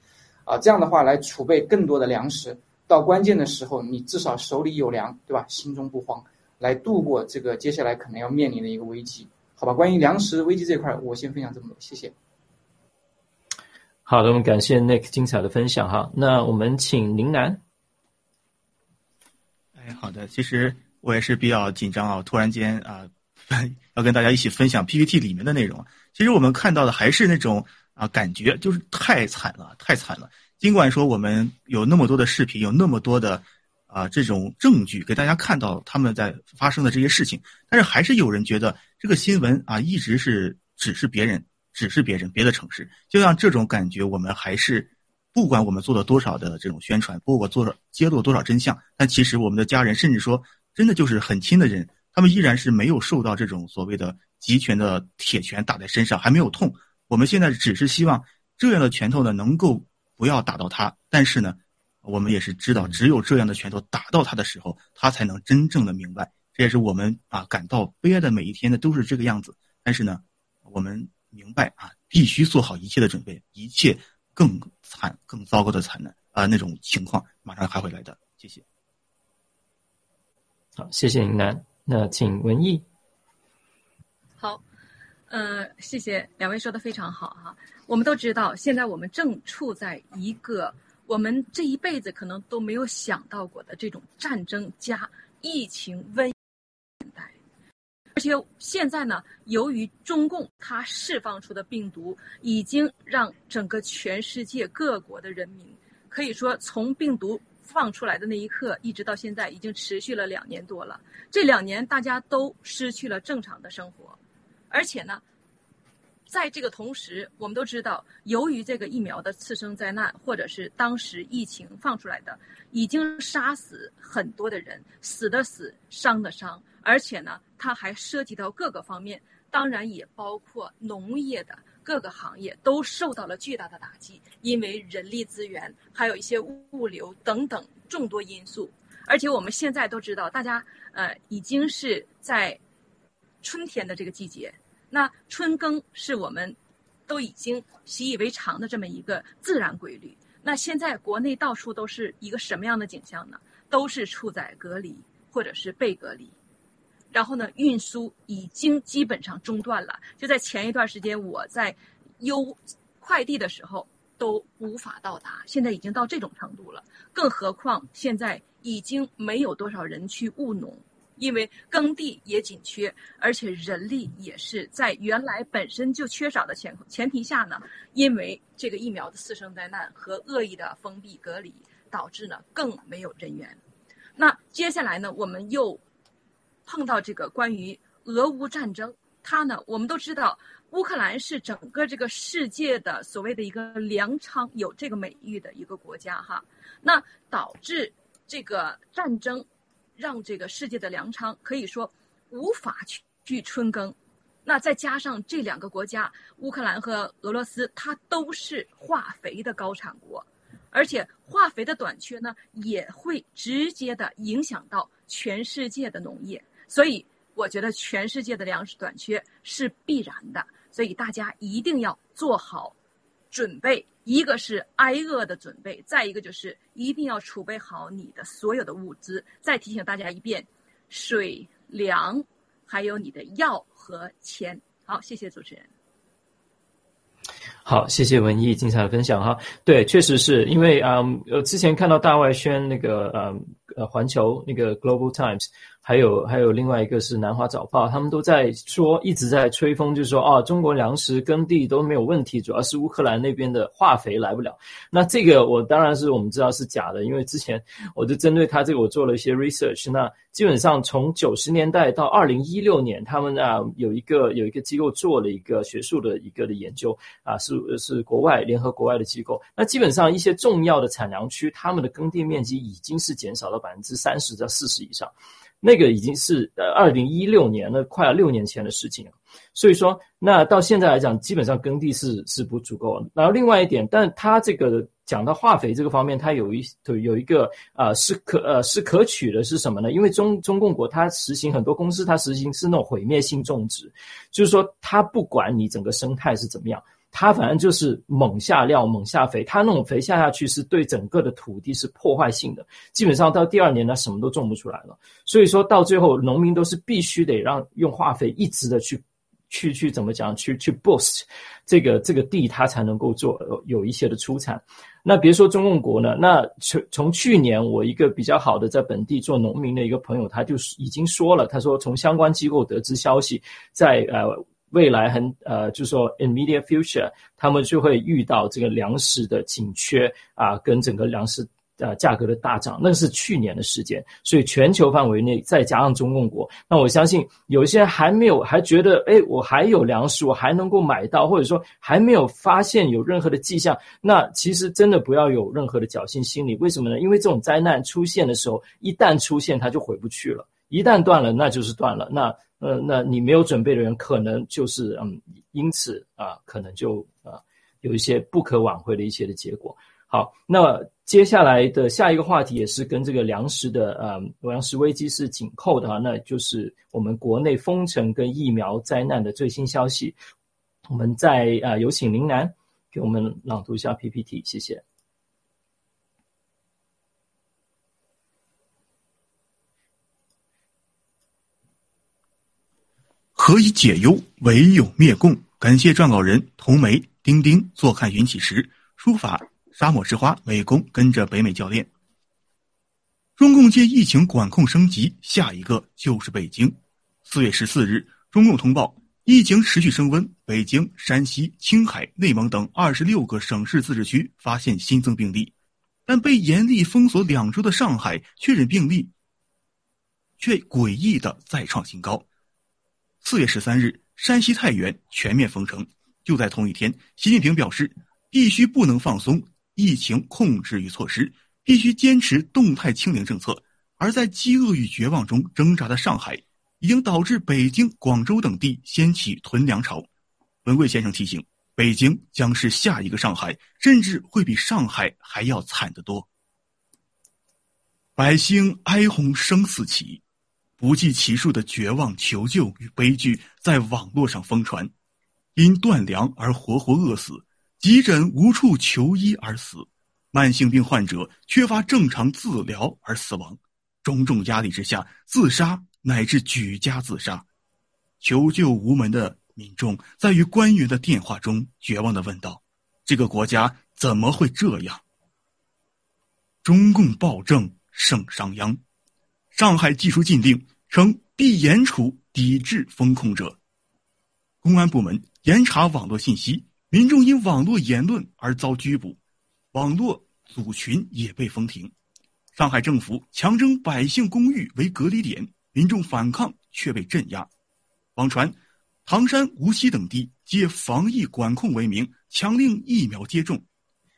啊，这样的话来储备更多的粮食，到关键的时候你至少手里有粮，对吧？心中不慌，来度过这个接下来可能要面临的一个危机，好吧？关于粮食危机这块，我先分享这么多，谢谢。好的，我们感谢 Nick 精彩的分享哈。那我们请林楠。哎，好的，其实我也是比较紧张啊，突然间啊，要跟大家一起分享 PPT 里面的内容。其实我们看到的还是那种啊，感觉就是太惨了，太惨了。尽管说我们有那么多的视频，有那么多的啊这种证据给大家看到他们在发生的这些事情，但是还是有人觉得这个新闻啊一直是只是别人只是别人别的城市。就像这种感觉，我们还是不管我们做了多少的这种宣传，不管做了揭露多少真相，但其实我们的家人，甚至说真的就是很亲的人，他们依然是没有受到这种所谓的集权的铁拳打在身上，还没有痛。我们现在只是希望这样的拳头呢，能够不要打到他。但是呢，我们也是知道，只有这样的拳头打到他的时候，他才能真正的明白。这也是我们啊感到悲哀的每一天呢，都是这个样子。但是呢，我们明白啊，必须做好一切的准备，一切更惨、更糟糕的惨难啊那种情况马上还会来的。谢谢。好，谢谢您南。那请文艺。好，呃，谢谢两位说的非常好哈。我们都知道，现在我们正处在一个我们这一辈子可能都没有想到过的这种战争加疫情瘟年代。而且现在呢，由于中共它释放出的病毒，已经让整个全世界各国的人民，可以说从病毒放出来的那一刻，一直到现在，已经持续了两年多了。这两年大家都失去了正常的生活，而且呢，在这个同时，我们都知道，由于这个疫苗的次生灾难，或者是当时疫情放出来的，已经杀死很多的人，死的死，伤的伤。而且呢，它还涉及到各个方面，当然也包括农业的各个行业都受到了巨大的打击，因为人力资源还有一些物流等等众多因素。而且我们现在都知道，大家呃已经是在春天的这个季节，那春耕是我们都已经习以为常的这么一个自然规律。那现在国内到处都是一个什么样的景象呢？都是处在隔离或者是被隔离。然后呢，运输已经基本上中断了。就在前一段时间，我在邮快递的时候都无法到达，现在已经到这种程度了。更何况现在已经没有多少人去务农，因为耕地也紧缺，而且人力也是在原来本身就缺少的前前提下呢，因为这个疫苗的次生灾难和恶意的封闭隔离，导致呢更没有人员。那接下来呢，我们又。碰到这个关于俄乌战争，它呢，我们都知道，乌克兰是整个这个世界的所谓的一个粮仓，有这个美誉的一个国家哈。那导致这个战争，让这个世界的粮仓可以说无法去去春耕。那再加上这两个国家，乌克兰和俄罗斯，它都是化肥的高产国，而且化肥的短缺呢，也会直接的影响到全世界的农业。所以，我觉得全世界的粮食短缺是必然的，所以大家一定要做好准备。一个是挨饿的准备，再一个就是一定要储备好你的所有的物资。再提醒大家一遍：水、粮，还有你的药和钱。好，谢谢主持人。好，谢谢文艺精彩的分享哈。对，确实是因为啊，呃，之前看到大外宣那个嗯呃环球那个 Global Times。还有还有另外一个是南华早报，他们都在说，一直在吹风，就是说，啊，中国粮食耕地都没有问题，主要是乌克兰那边的化肥来不了。那这个我当然是我们知道是假的，因为之前我就针对他这个我做了一些 research。那基本上从九十年代到二零一六年，他们啊有一个有一个机构做了一个学术的一个的研究啊，是是国外联合国外的机构。那基本上一些重要的产粮区，他们的耕地面积已经是减少了百分之三十到四十以上。那个已经是呃二零一六年了，快要六年前的事情了。所以说，那到现在来讲，基本上耕地是是不足够。然后另外一点，但他这个讲到化肥这个方面，它有一有一个啊是可呃是可取的，是什么呢？因为中中共国它实行很多公司，它实行是那种毁灭性种植，就是说它不管你整个生态是怎么样。它反正就是猛下料、猛下肥，它那种肥下下去是对整个的土地是破坏性的，基本上到第二年呢什么都种不出来了。所以说到最后，农民都是必须得让用化肥一直的去去去怎么讲，去去 boost 这个这个地，它才能够做有一些的出产。那别说中共国呢，那从从去年我一个比较好的在本地做农民的一个朋友，他就已经说了，他说从相关机构得知消息，在呃。未来很呃，就是说，immediate future，他们就会遇到这个粮食的紧缺啊，跟整个粮食呃价格的大涨，那是去年的时间，所以全球范围内再加上中共国，那我相信有一些人还没有还觉得，哎，我还有粮食，我还能够买到，或者说还没有发现有任何的迹象，那其实真的不要有任何的侥幸心理。为什么呢？因为这种灾难出现的时候，一旦出现，它就回不去了。一旦断了，那就是断了。那呃，那你没有准备的人，可能就是嗯，因此啊，可能就啊，有一些不可挽回的一些的结果。好，那接下来的下一个话题也是跟这个粮食的呃粮食危机是紧扣的啊，那就是我们国内封城跟疫苗灾难的最新消息。我们再啊，有请林楠给我们朗读一下 PPT，谢谢。何以解忧，唯有灭共。感谢撰稿人童梅、丁丁、坐看云起时、书法沙漠之花、美工跟着北美教练。中共借疫情管控升级，下一个就是北京。四月十四日，中共通报疫情持续升温，北京、山西、青海、内蒙等二十六个省市自治区发现新增病例，但被严厉封锁两周的上海确诊病例却诡异的再创新高。四月十三日，山西太原全面封城。就在同一天，习近平表示，必须不能放松疫情控制与措施，必须坚持动态清零政策。而在饥饿与绝望中挣扎的上海，已经导致北京、广州等地掀起囤粮潮。文贵先生提醒，北京将是下一个上海，甚至会比上海还要惨得多。百姓哀鸿声四起。不计其数的绝望求救与悲剧在网络上疯传，因断粮而活活饿死，急诊无处求医而死，慢性病患者缺乏正常治疗而死亡，种种压力之下自杀乃至举家自杀，求救无门的民众在与官员的电话中绝望的问道：“这个国家怎么会这样？”中共暴政胜商鞅，上海技术禁令。称必严处抵制风控者。公安部门严查网络信息，民众因网络言论而遭拘捕，网络组群也被封停。上海政府强征百姓公寓为隔离点，民众反抗却被镇压。网传唐山、无锡等地借防疫管控为名，强令疫苗接种，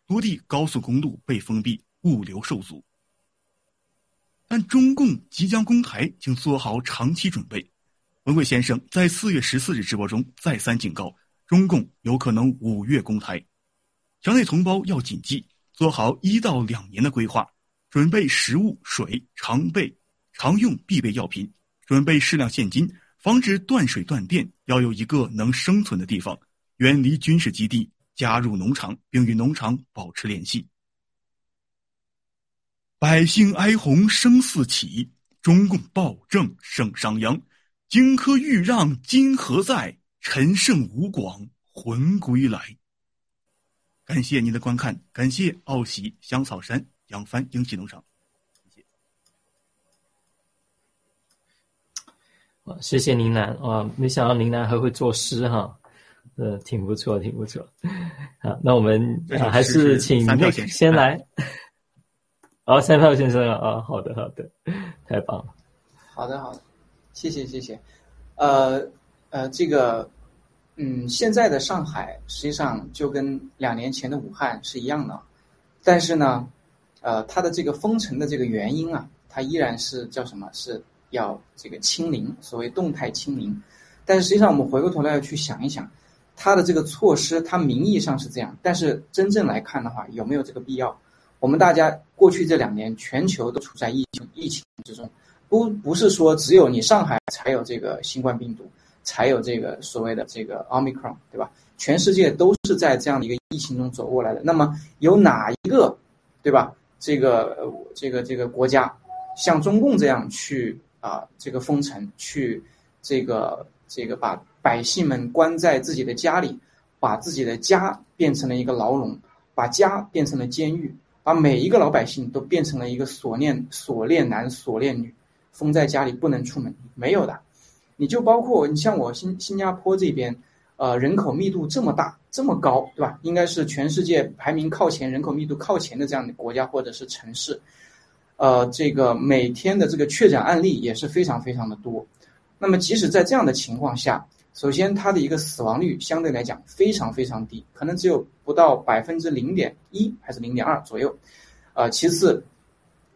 多地高速公路被封闭，物流受阻。但中共即将攻台，请做好长期准备。文贵先生在四月十四日直播中再三警告，中共有可能五月攻台，墙内同胞要谨记，做好一到两年的规划，准备食物、水、常备、常用必备药品，准备适量现金，防止断水断电，要有一个能生存的地方，远离军事基地，加入农场，并与农场保持联系。百姓哀鸿声四起，中共暴政胜商鞅。荆轲欲让今何在？陈胜吴广魂归来。感谢您的观看，感谢奥喜香草山杨帆英气农场，谢谢。啊，谢谢林楠啊！没想到林楠还会作诗哈，呃，挺不错，挺不错。好，那我们还是请那先来。好，三票先生啊，好的，好的，太棒了。好的，好的，谢谢，谢谢。呃，呃，这个，嗯，现在的上海实际上就跟两年前的武汉是一样的，但是呢，呃，它的这个封城的这个原因啊，它依然是叫什么？是要这个清零，所谓动态清零。但是实际上，我们回过头来要去想一想，它的这个措施，它名义上是这样，但是真正来看的话，有没有这个必要？我们大家过去这两年，全球都处在疫情疫情之中，不不是说只有你上海才有这个新冠病毒，才有这个所谓的这个奥密克戎，对吧？全世界都是在这样的一个疫情中走过来的。那么有哪一个，对吧？这个这个这个国家像中共这样去啊这个封城，去这个这个把百姓们关在自己的家里，把自己的家变成了一个牢笼，把家变成了监狱。把每一个老百姓都变成了一个锁链锁链男锁链女，封在家里不能出门，没有的。你就包括你像我新新加坡这边，呃，人口密度这么大，这么高，对吧？应该是全世界排名靠前、人口密度靠前的这样的国家或者是城市，呃，这个每天的这个确诊案例也是非常非常的多。那么即使在这样的情况下，首先它的一个死亡率相对来讲非常非常低，可能只有不到百分之零点一还是零点二左右。呃，其次，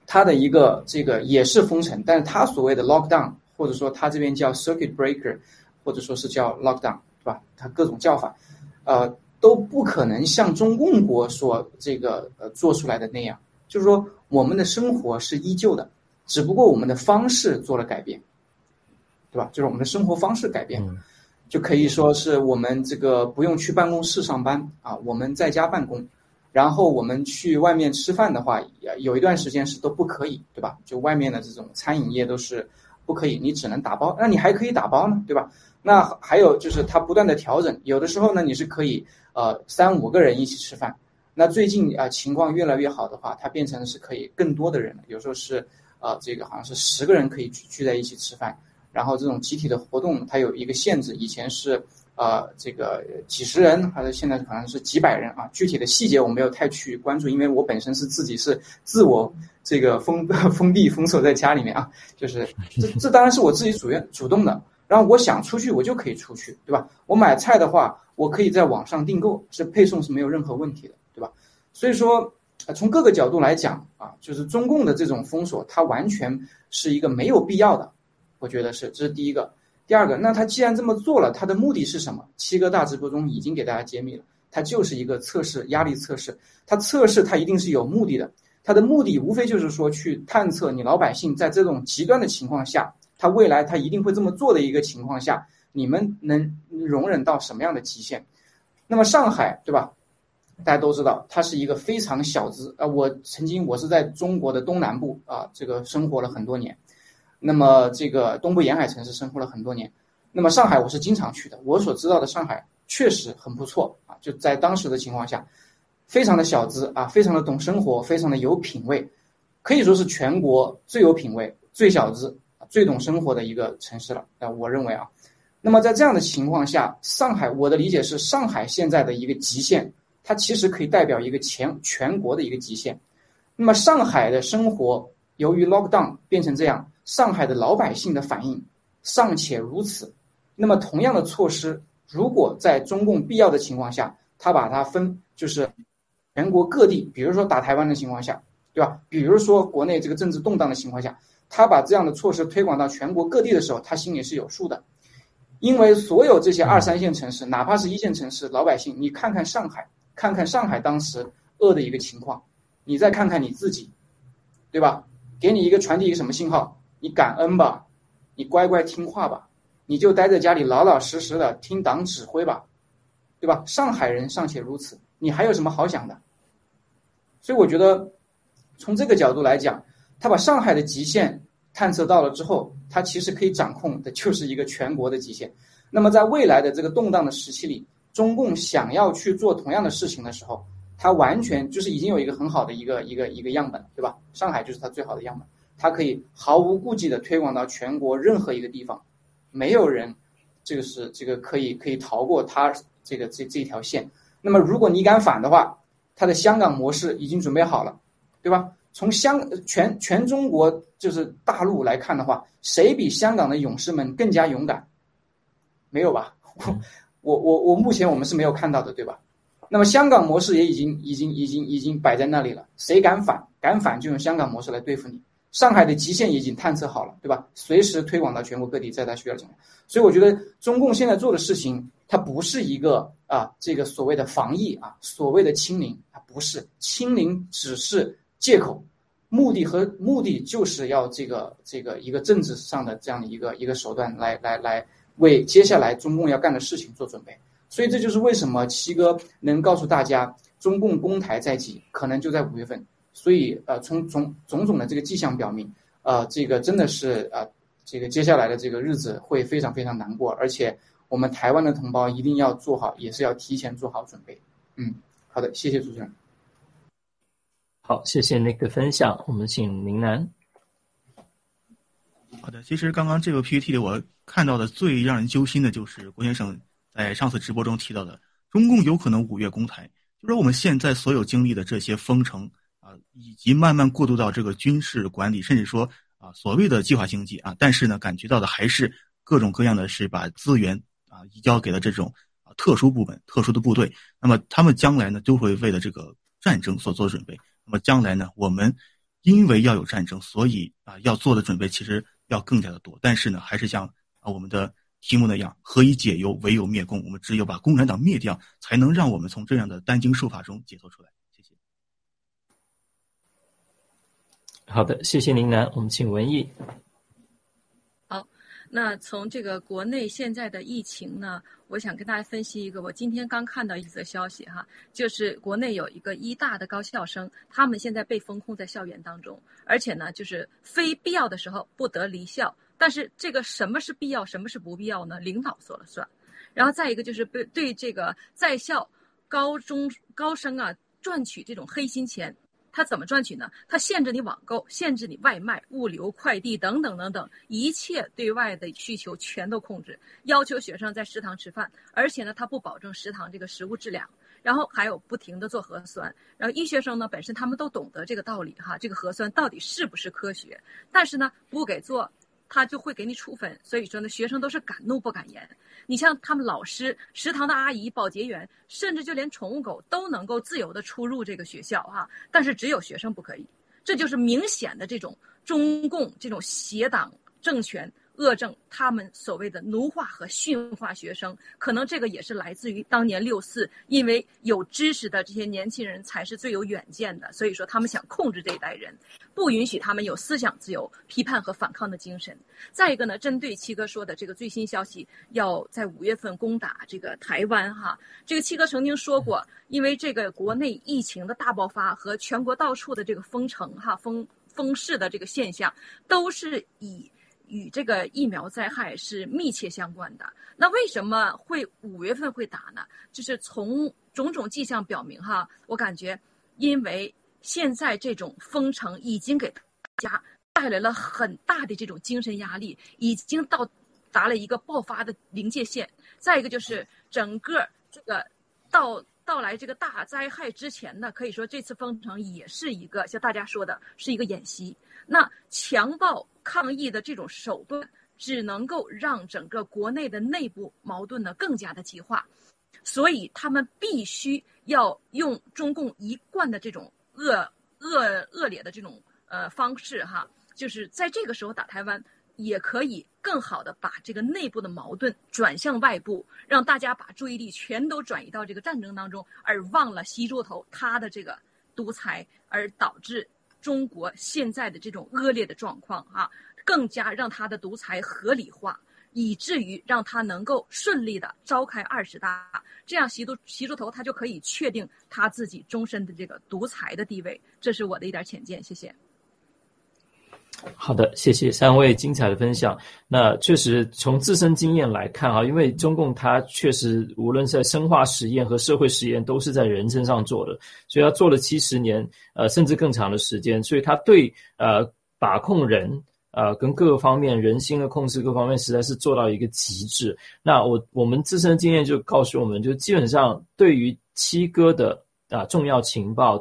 它的一个这个也是封城，但是它所谓的 lockdown 或者说它这边叫 circuit breaker，或者说是叫 lockdown，对吧？它各种叫法。呃，都不可能像中共国所这个呃做出来的那样，就是说我们的生活是依旧的，只不过我们的方式做了改变，对吧？就是我们的生活方式改变，就可以说是我们这个不用去办公室上班啊，我们在家办公，然后我们去外面吃饭的话，有一段时间是都不可以，对吧？就外面的这种餐饮业都是不可以，你只能打包，那你还可以打包呢，对吧？那还有就是它不断的调整，有的时候呢你是可以呃三五个人一起吃饭，那最近啊情况越来越好的话，它变成是可以更多的人，有时候是呃这个好像是十个人可以聚聚在一起吃饭，然后这种集体的活动它有一个限制，以前是呃这个几十人，还是现在可能是几百人啊，具体的细节我没有太去关注，因为我本身是自己是自我这个封 封闭封锁在家里面啊，就是这这当然是我自己主愿主动的。然后我想出去，我就可以出去，对吧？我买菜的话，我可以在网上订购，是配送是没有任何问题的，对吧？所以说，从各个角度来讲啊，就是中共的这种封锁，它完全是一个没有必要的，我觉得是，这是第一个。第二个，那他既然这么做了，他的目的是什么？七哥大直播中已经给大家揭秘了，它就是一个测试压力测试，它测试它一定是有目的的，它的目的无非就是说去探测你老百姓在这种极端的情况下。他未来他一定会这么做的一个情况下，你们能容忍到什么样的极限？那么上海对吧？大家都知道，它是一个非常小资啊。我曾经我是在中国的东南部啊，这个生活了很多年。那么这个东部沿海城市生活了很多年。那么上海我是经常去的，我所知道的上海确实很不错啊。就在当时的情况下，非常的小资啊，非常的懂生活，非常的有品位，可以说是全国最有品位、最小资。最懂生活的一个城市了，啊，我认为啊，那么在这样的情况下，上海，我的理解是，上海现在的一个极限，它其实可以代表一个全全国的一个极限。那么上海的生活由于 lockdown 变成这样，上海的老百姓的反应尚且如此，那么同样的措施，如果在中共必要的情况下，他把它分，就是全国各地，比如说打台湾的情况下，对吧？比如说国内这个政治动荡的情况下。他把这样的措施推广到全国各地的时候，他心里是有数的，因为所有这些二三线城市，哪怕是一线城市，老百姓，你看看上海，看看上海当时饿的一个情况，你再看看你自己，对吧？给你一个传递一个什么信号？你感恩吧，你乖乖听话吧，你就待在家里老老实实的听党指挥吧，对吧？上海人尚且如此，你还有什么好想的？所以我觉得，从这个角度来讲。他把上海的极限探测到了之后，他其实可以掌控的就是一个全国的极限。那么在未来的这个动荡的时期里，中共想要去做同样的事情的时候，他完全就是已经有一个很好的一个一个一个样本，对吧？上海就是他最好的样本，他可以毫无顾忌的推广到全国任何一个地方，没有人这个是这个可以可以逃过他这个这这条线。那么如果你敢反的话，他的香港模式已经准备好了，对吧？从香全全中国就是大陆来看的话，谁比香港的勇士们更加勇敢？没有吧？我我我目前我们是没有看到的，对吧？那么香港模式也已经已经已经已经摆在那里了，谁敢反？敢反就用香港模式来对付你。上海的极限已经探测好了，对吧？随时推广到全国各地，在他需要情况。所以我觉得中共现在做的事情，它不是一个啊这个所谓的防疫啊，所谓的清零，它不是清零，只是。借口，目的和目的就是要这个这个一个政治上的这样的一个一个手段来来来为接下来中共要干的事情做准备，所以这就是为什么七哥能告诉大家，中共攻台在即，可能就在五月份。所以呃，从种种种的这个迹象表明，呃，这个真的是呃，这个接下来的这个日子会非常非常难过，而且我们台湾的同胞一定要做好，也是要提前做好准备。嗯，好的，谢谢主持人。好，谢谢那个分享。我们请林楠。好的，其实刚刚这个 PPT 里我看到的最让人揪心的就是郭先生在上次直播中提到的，中共有可能五月攻台，就是我们现在所有经历的这些封城以及慢慢过渡到这个军事管理，甚至说啊所谓的计划经济啊，但是呢，感觉到的还是各种各样的是把资源啊移交给了这种啊特殊部门、特殊的部队。那么他们将来呢，都会为了这个战争所做准备。那么将来呢，我们因为要有战争，所以啊要做的准备其实要更加的多。但是呢，还是像啊我们的。题目那样，何以解忧，唯有灭共。我们只有把共产党灭掉，才能让我们从这样的担惊受怕中解脱出来。谢谢。好的，谢谢林楠。我们请文艺。好，那从这个国内现在的疫情呢，我想跟大家分析一个，我今天刚看到一则消息哈，就是国内有一个医大的高校生，他们现在被封控在校园当中，而且呢，就是非必要的时候不得离校。但是这个什么是必要，什么是不必要呢？领导说了算。然后再一个就是对对这个在校高中高生啊赚取这种黑心钱，他怎么赚取呢？他限制你网购，限制你外卖、物流、快递等等等等，一切对外的需求全都控制，要求学生在食堂吃饭，而且呢，他不保证食堂这个食物质量，然后还有不停的做核酸。然后医学生呢本身他们都懂得这个道理哈，这个核酸到底是不是科学？但是呢不给做。他就会给你处分，所以说呢，学生都是敢怒不敢言。你像他们老师、食堂的阿姨、保洁员，甚至就连宠物狗都能够自由的出入这个学校哈，但是只有学生不可以，这就是明显的这种中共这种邪党政权。恶政，他们所谓的奴化和驯化学生，可能这个也是来自于当年六四，因为有知识的这些年轻人才是最有远见的，所以说他们想控制这一代人，不允许他们有思想自由、批判和反抗的精神。再一个呢，针对七哥说的这个最新消息，要在五月份攻打这个台湾哈，这个七哥曾经说过，因为这个国内疫情的大爆发和全国到处的这个封城哈、封封市的这个现象，都是以。与这个疫苗灾害是密切相关的。那为什么会五月份会打呢？就是从种种迹象表明，哈，我感觉，因为现在这种封城已经给大家带来了很大的这种精神压力，已经到达了一个爆发的临界线。再一个就是整个这个到到来这个大灾害之前呢，可以说这次封城也是一个像大家说的是一个演习。那强暴。抗议的这种手段，只能够让整个国内的内部矛盾呢更加的激化，所以他们必须要用中共一贯的这种恶恶恶劣的这种呃方式哈，就是在这个时候打台湾，也可以更好的把这个内部的矛盾转向外部，让大家把注意力全都转移到这个战争当中，而忘了习猪头他的这个独裁，而导致。中国现在的这种恶劣的状况啊，更加让他的独裁合理化，以至于让他能够顺利的召开二十大，这样习都习猪头他就可以确定他自己终身的这个独裁的地位。这是我的一点浅见，谢谢。好的，谢谢三位精彩的分享。那确实从自身经验来看啊，因为中共它确实无论在生化实验和社会实验都是在人身上做的，所以他做了七十年，呃，甚至更长的时间，所以他对呃把控人呃跟各个方面人心的控制各方面实在是做到一个极致。那我我们自身经验就告诉我们，就基本上对于七哥的啊重要情报。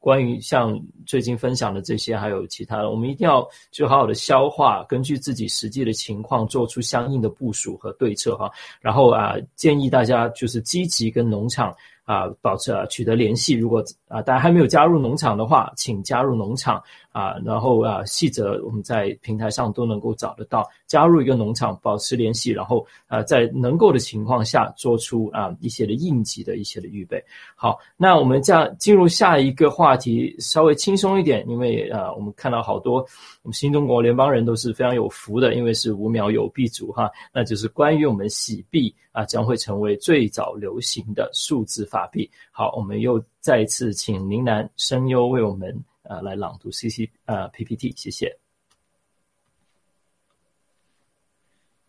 关于像最近分享的这些，还有其他的，我们一定要就好好的消化，根据自己实际的情况做出相应的部署和对策哈。然后啊，建议大家就是积极跟农场。啊，保持啊取得联系。如果啊大家还没有加入农场的话，请加入农场啊。然后啊，细则我们在平台上都能够找得到。加入一个农场，保持联系，然后啊，在能够的情况下，做出啊一些的应急的一些的预备。好，那我们这样进入下一个话题，稍微轻松一点，因为啊，我们看到好多我们新中国联邦人都是非常有福的，因为是五秒有币族哈，那就是关于我们洗币。啊，将会成为最早流行的数字法币。好，我们又再一次请林南声优为我们呃来朗读 C C 呃 P P T，谢谢。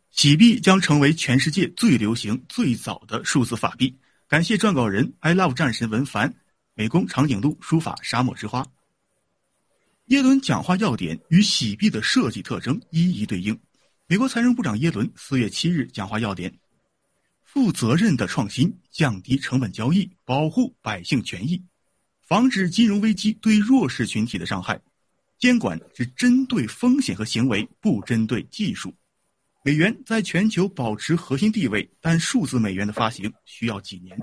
洗币将成为全世界最流行、最早的数字法币。感谢撰稿人 I love 战神文凡，美工长颈鹿书法沙漠之花。耶伦讲话要点与洗币的设计特征一一对应。美国财政部长耶伦四月七日讲话要点。负责任的创新，降低成本交易，保护百姓权益，防止金融危机对弱势群体的伤害。监管是针对风险和行为，不针对技术。美元在全球保持核心地位，但数字美元的发行需要几年。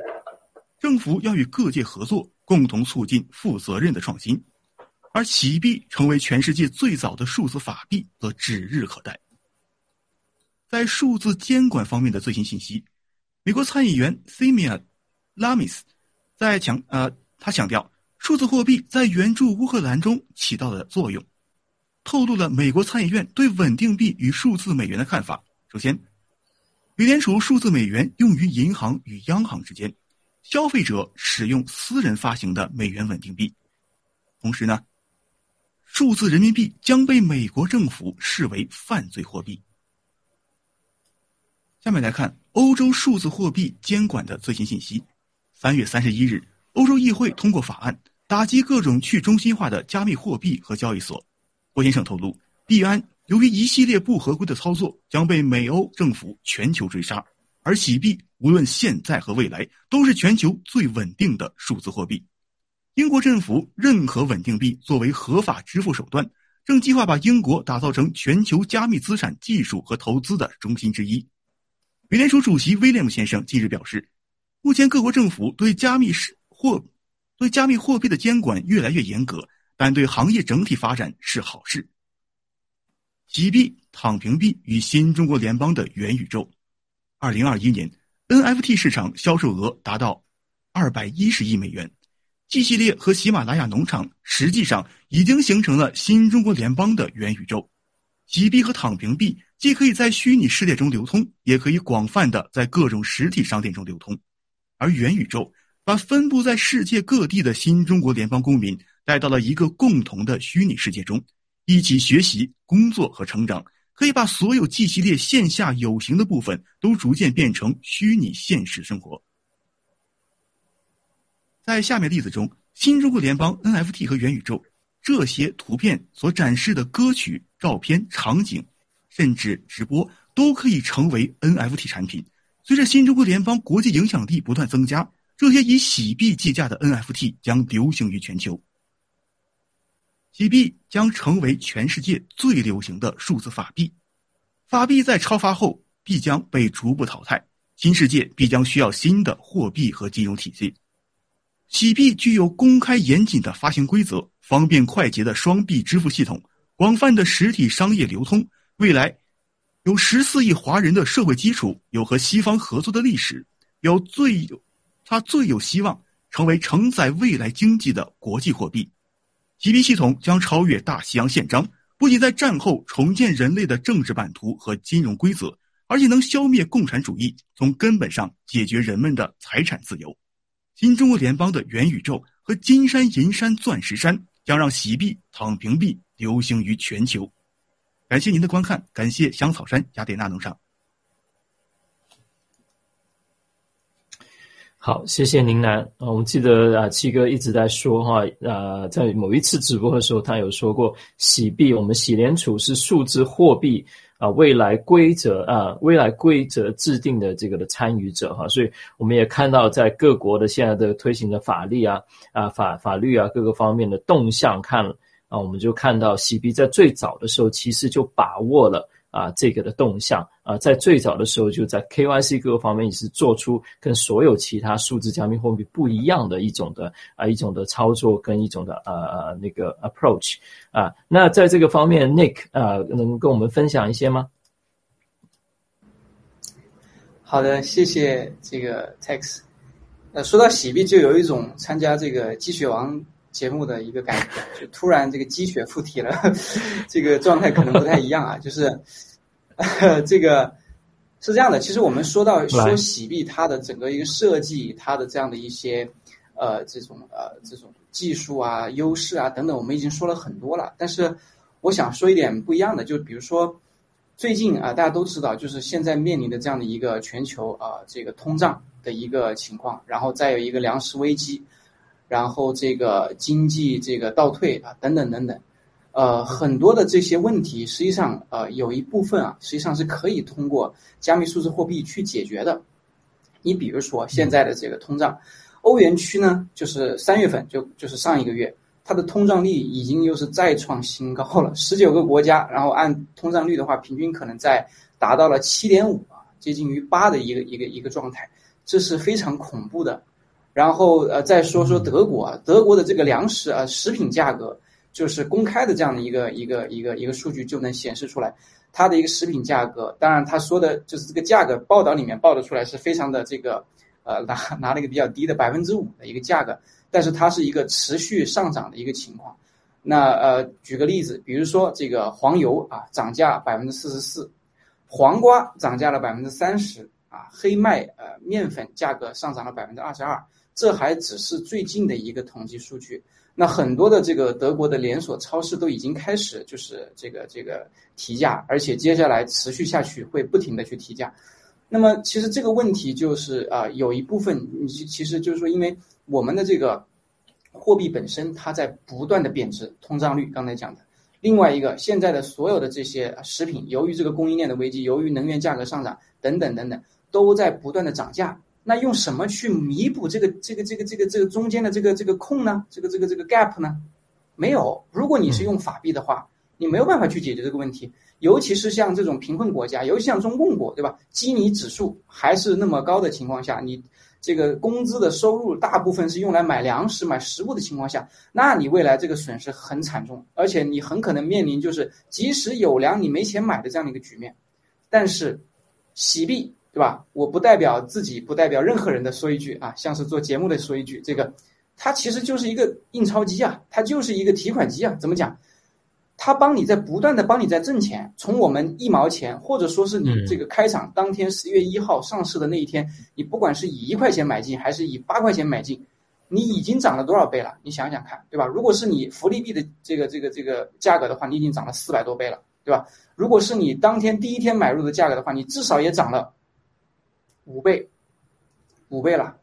政府要与各界合作，共同促进负责任的创新，而洗币成为全世界最早的数字法币，则指日可待。在数字监管方面的最新信息，美国参议员 Simia Lamis 在强呃，他强调。数字货币在援助乌克兰中起到的作用，透露了美国参议院对稳定币与数字美元的看法。首先，美联储数字美元用于银行与央行之间，消费者使用私人发行的美元稳定币。同时呢，数字人民币将被美国政府视为犯罪货币。下面来看欧洲数字货币监管的最新信息。三月三十一日，欧洲议会通过法案。打击各种去中心化的加密货币和交易所。郭先生透露，币安由于一系列不合规的操作，将被美欧政府全球追杀。而洗币无论现在和未来，都是全球最稳定的数字货币。英国政府认可稳定币作为合法支付手段，正计划把英国打造成全球加密资产技术和投资的中心之一。美联储主席威廉姆先生近日表示，目前各国政府对加密是货。对加密货币的监管越来越严格，但对行业整体发展是好事。洗币、躺平币与新中国联邦的元宇宙，二零二一年 NFT 市场销售额达到二百一十亿美元。G 系列和喜马拉雅农场实际上已经形成了新中国联邦的元宇宙。洗币和躺平币既可以在虚拟世界中流通，也可以广泛的在各种实体商店中流通，而元宇宙。把分布在世界各地的新中国联邦公民带到了一个共同的虚拟世界中，一起学习、工作和成长，可以把所有 G 系列线下有形的部分都逐渐变成虚拟现实生活。在下面例子中，新中国联邦 NFT 和元宇宙这些图片所展示的歌曲、照片、场景，甚至直播，都可以成为 NFT 产品。随着新中国联邦国际影响力不断增加。这些以洗币计价的 NFT 将流行于全球，洗币将成为全世界最流行的数字法币。法币在超发后必将被逐步淘汰，新世界必将需要新的货币和金融体系。洗币具有公开严谨的发行规则、方便快捷的双币支付系统、广泛的实体商业流通。未来有十四亿华人的社会基础，有和西方合作的历史，有最有。它最有希望成为承载未来经济的国际货币，洗币系统将超越大西洋宪章，不仅在战后重建人类的政治版图和金融规则，而且能消灭共产主义，从根本上解决人们的财产自由。新中国联邦的元宇宙和金山银山钻石山将让洗币、躺平币流行于全球。感谢您的观看，感谢香草山雅典娜农场。好，谢谢宁南。我们记得啊，七哥一直在说哈，啊，在某一次直播的时候，他有说过，洗币，我们洗联储是数字货币啊，未来规则啊，未来规则制定的这个的参与者哈。所以我们也看到，在各国的现在的推行的法律啊啊法法律啊各个方面的动向看我们就看到洗币在最早的时候其实就把握了。啊，这个的动向啊，在最早的时候就在 KYC 各个方面也是做出跟所有其他数字加密货币不一样的一种的啊一种的操作跟一种的呃那个 approach 啊。那在这个方面，Nick 啊，能跟我们分享一些吗？好的，谢谢这个 Tex。呃，说到洗币，就有一种参加这个积雪王。节目的一个感觉，就突然这个鸡血附体了，这个状态可能不太一样啊。就是这个是这样的，其实我们说到说洗币，它的整个一个设计，它的这样的一些呃这种呃这种技术啊、优势啊等等，我们已经说了很多了。但是我想说一点不一样的，就比如说最近啊，大家都知道，就是现在面临的这样的一个全球啊这个通胀的一个情况，然后再有一个粮食危机。然后这个经济这个倒退啊，等等等等，呃，很多的这些问题，实际上呃有一部分啊，实际上是可以通过加密数字货币去解决的。你比如说现在的这个通胀，欧元区呢，就是三月份就就是上一个月，它的通胀率已经又是再创新高了，十九个国家，然后按通胀率的话，平均可能在达到了七点五啊，接近于八的一个一个一个状态，这是非常恐怖的。然后呃，再说说德国啊，德国的这个粮食啊，食品价格就是公开的这样的一个一个一个一个数据就能显示出来。它的一个食品价格，当然他说的就是这个价格，报道里面报的出来是非常的这个，呃，拿拿了一个比较低的百分之五的一个价格，但是它是一个持续上涨的一个情况。那呃，举个例子，比如说这个黄油啊，涨价百分之四十四，黄瓜涨价了百分之三十啊，黑麦呃面粉价格上涨了百分之二十二，这还只是最近的一个统计数据。那很多的这个德国的连锁超市都已经开始就是这个这个提价，而且接下来持续下去会不停的去提价。那么其实这个问题就是啊，有一部分你其实就是说，因为我们的这个货币本身它在不断的贬值，通胀率刚才讲的。另外一个，现在的所有的这些食品，由于这个供应链的危机，由于能源价格上涨等等等等，都在不断的涨价。那用什么去弥补这个这个这个这个这个中间的这个这个空呢？这个这个这个 gap 呢？没有。如果你是用法币的话，你没有办法去解决这个问题。尤其是像这种贫困国家，尤其像中共国，对吧？基尼指数还是那么高的情况下，你这个工资的收入大部分是用来买粮食、买食物的情况下，那你未来这个损失很惨重，而且你很可能面临就是即使有粮，你没钱买的这样的一个局面。但是洗币。对吧？我不代表自己，不代表任何人的说一句啊，像是做节目的说一句，这个，它其实就是一个印钞机啊，它就是一个提款机啊。怎么讲？它帮你在不断的帮你在挣钱。从我们一毛钱，或者说是你这个开场当天十月一号上市的那一天，你不管是以一块钱买进，还是以八块钱买进，你已经涨了多少倍了？你想想看，对吧？如果是你福利币的这个这个这个价格的话，你已经涨了四百多倍了，对吧？如果是你当天第一天买入的价格的话，你至少也涨了。五倍，五倍了，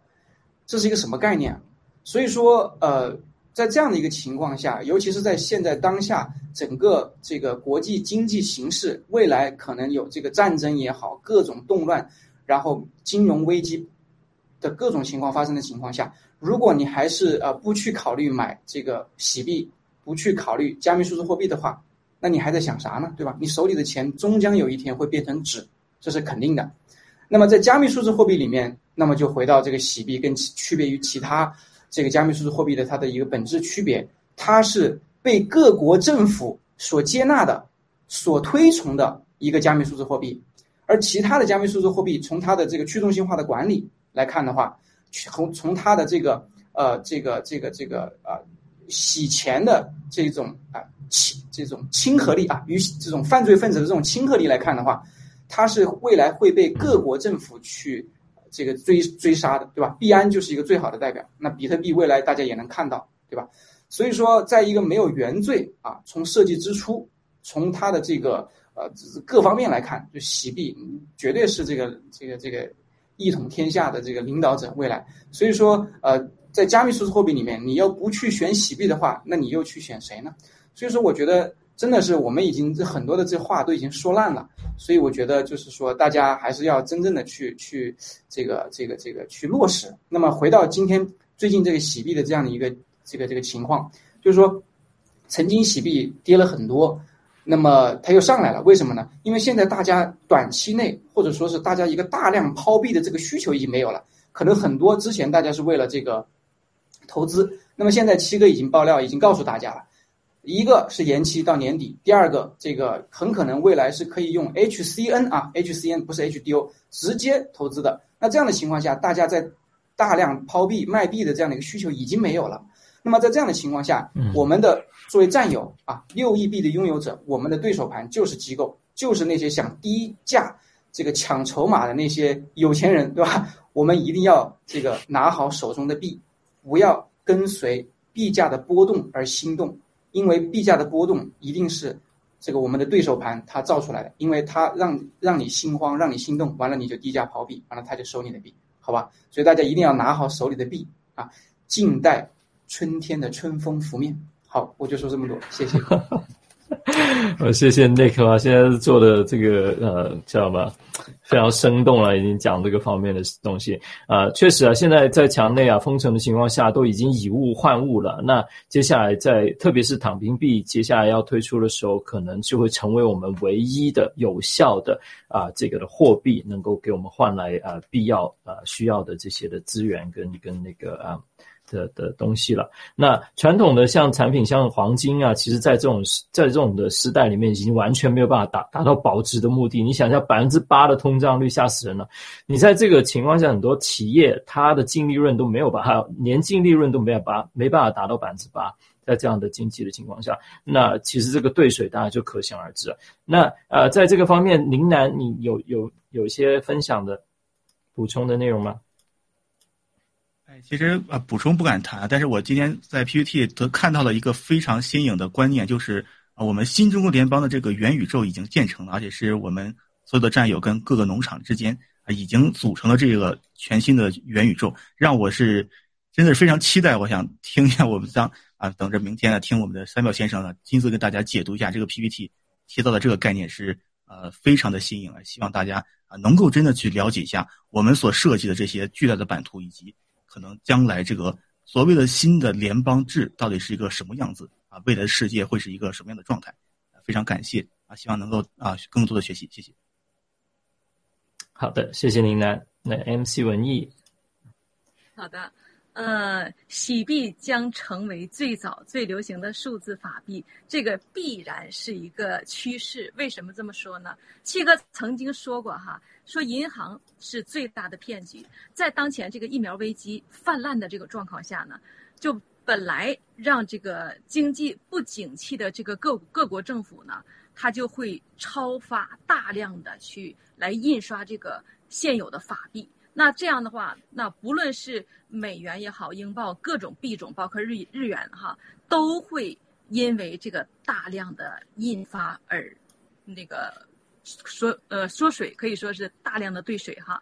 这是一个什么概念？所以说，呃，在这样的一个情况下，尤其是在现在当下整个这个国际经济形势，未来可能有这个战争也好，各种动乱，然后金融危机的各种情况发生的情况下，如果你还是呃不去考虑买这个洗币，不去考虑加密数字货币的话，那你还在想啥呢？对吧？你手里的钱终将有一天会变成纸，这是肯定的。那么在加密数字货币里面，那么就回到这个洗币跟区别于其他这个加密数字货币的它的一个本质区别，它是被各国政府所接纳的、所推崇的一个加密数字货币，而其他的加密数字货币从它的这个去中心化的管理来看的话，从从它的这个呃这个这个这个啊洗钱的这种啊这种亲和力啊与这种犯罪分子的这种亲和力来看的话。它是未来会被各国政府去这个追追杀的，对吧？币安就是一个最好的代表。那比特币未来大家也能看到，对吧？所以说，在一个没有原罪啊，从设计之初，从它的这个呃各方面来看，就洗币绝对是这个这个这个一统天下的这个领导者未来。所以说，呃，在加密数字货币里面，你要不去选洗币的话，那你又去选谁呢？所以说，我觉得。真的是我们已经这很多的这话都已经说烂了，所以我觉得就是说大家还是要真正的去去这个这个这个去落实。那么回到今天最近这个洗币的这样的一个这个这个情况，就是说曾经洗币跌了很多，那么它又上来了，为什么呢？因为现在大家短期内或者说是大家一个大量抛币的这个需求已经没有了，可能很多之前大家是为了这个投资，那么现在七哥已经爆料已经告诉大家了。一个是延期到年底，第二个这个很可能未来是可以用 HCN 啊，HCN 不是 HDO 直接投资的。那这样的情况下，大家在大量抛币卖币的这样的一个需求已经没有了。那么在这样的情况下，我们的作为战友啊，六亿币的拥有者，我们的对手盘就是机构，就是那些想低价这个抢筹码的那些有钱人，对吧？我们一定要这个拿好手中的币，不要跟随币价的波动而心动。因为币价的波动一定是这个我们的对手盘它造出来的，因为它让让你心慌，让你心动，完了你就低价抛币，完了他就收你的币，好吧？所以大家一定要拿好手里的币啊，静待春天的春风拂面。好，我就说这么多，谢谢。我 谢谢 Nick 啊，现在做的这个呃叫什么，非常生动了，已经讲这个方面的东西啊、确实啊，现在在墙内啊封城的情况下，都已经以物换物了。那接下来在特别是躺平币接下来要推出的时候，可能就会成为我们唯一的有效的啊、这个的货币，能够给我们换来啊、必要啊、需要的这些的资源跟跟那个啊。的的东西了。那传统的像产品像黄金啊，其实在这种在这种的时代里面，已经完全没有办法达达到保值的目的。你想一下，百分之八的通胀率吓死人了。你在这个情况下，很多企业它的净利润都没有把它年净利润都没有把没办法达到百分之八。在这样的经济的情况下，那其实这个兑水大家就可想而知。那呃，在这个方面，林楠，你有有有一些分享的补充的内容吗？其实啊、补充不敢谈，但是我今天在 PPT 得看到了一个非常新颖的观念，就是啊、我们新中国联邦的这个元宇宙已经建成了，而且是我们所有的战友跟各个农场之间啊、已经组成了这个全新的元宇宙，让我是真的是非常期待。我想听一下我们当啊、等着明天呢，听我们的三秒先生呢亲自跟大家解读一下这个 PPT 提到的这个概念是呃非常的新颖啊，希望大家啊、能够真的去了解一下我们所设计的这些巨大的版图以及。可能将来这个所谓的新的联邦制到底是一个什么样子啊？未来的世界会是一个什么样的状态？非常感谢啊，希望能够啊更多的学习，谢谢。好的，谢谢林楠。那 MC 文艺，好的，呃，洗币将成为最早最流行的数字法币，这个必然是一个趋势。为什么这么说呢？七哥曾经说过哈，说银行是最大的骗局。在当前这个疫苗危机泛滥的这个状况下呢，就本来让这个经济不景气的这个各各国政府呢，它就会超发大量的去来印刷这个现有的法币。那这样的话，那不论是美元也好，英镑各种币种，包括日日元哈，都会因为这个大量的印发而那个缩呃缩水，可以说是大量的兑水哈。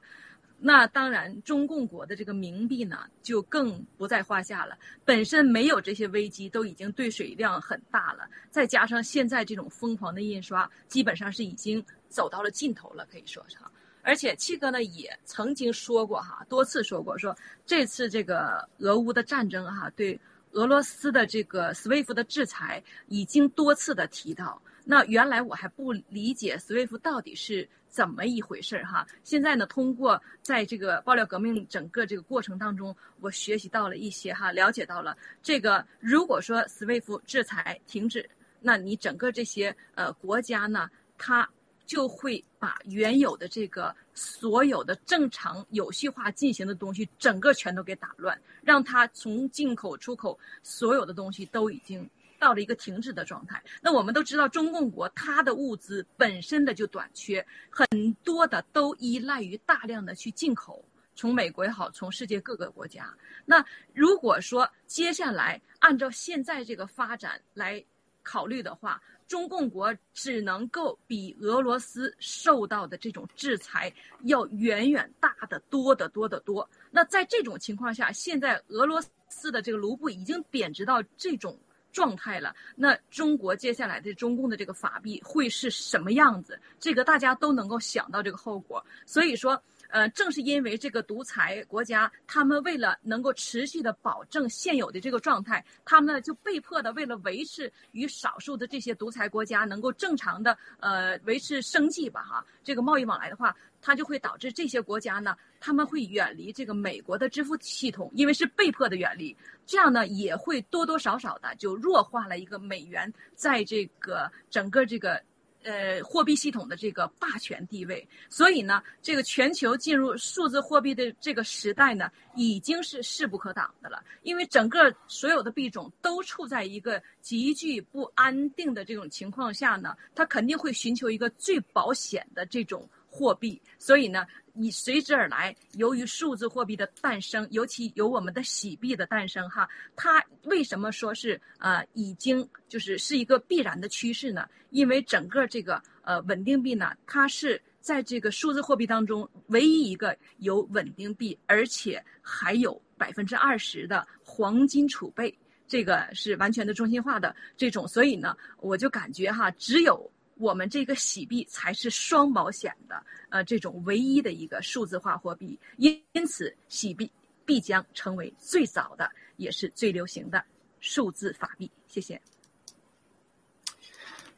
那当然，中共国的这个冥币呢，就更不在话下了。本身没有这些危机，都已经兑水量很大了，再加上现在这种疯狂的印刷，基本上是已经走到了尽头了，可以说是哈。而且七哥呢也曾经说过哈，多次说过，说这次这个俄乌的战争哈，对俄罗斯的这个 SWIFT 的制裁已经多次的提到。那原来我还不理解 SWIFT 到底是怎么一回事儿哈。现在呢，通过在这个爆料革命整个这个过程当中，我学习到了一些哈，了解到了这个如果说 SWIFT 制裁停止，那你整个这些呃国家呢，它就会把原有的这个所有的正常有序化进行的东西，整个全都给打乱，让它从进口、出口所有的东西都已经到了一个停滞的状态。那我们都知道，中共国它的物资本身的就短缺，很多的都依赖于大量的去进口，从美国也好，从世界各个国家。那如果说接下来按照现在这个发展来考虑的话，中共国只能够比俄罗斯受到的这种制裁要远远大得多得多得多。那在这种情况下，现在俄罗斯的这个卢布已经贬值到这种状态了，那中国接下来的中共的这个法币会是什么样子？这个大家都能够想到这个后果。所以说。呃，正是因为这个独裁国家，他们为了能够持续的保证现有的这个状态，他们呢就被迫的为了维持与少数的这些独裁国家能够正常的呃维持生计吧哈，这个贸易往来的话，它就会导致这些国家呢，他们会远离这个美国的支付系统，因为是被迫的远离，这样呢也会多多少少的就弱化了一个美元在这个整个这个。呃，货币系统的这个霸权地位，所以呢，这个全球进入数字货币的这个时代呢，已经是势不可挡的了。因为整个所有的币种都处在一个极具不安定的这种情况下呢，它肯定会寻求一个最保险的这种货币。所以呢，你随之而来，由于数字货币的诞生，尤其有我们的洗币的诞生，哈，它为什么说是呃已经就是是一个必然的趋势呢？因为整个这个呃稳定币呢，它是在这个数字货币当中唯一一个有稳定币，而且还有百分之二十的黄金储备。这个是完全的中心化的这种，所以呢，我就感觉哈，只有我们这个洗币才是双保险的，呃，这种唯一的一个数字化货币，因因此洗币必将成为最早的，也是最流行的数字法币。谢谢。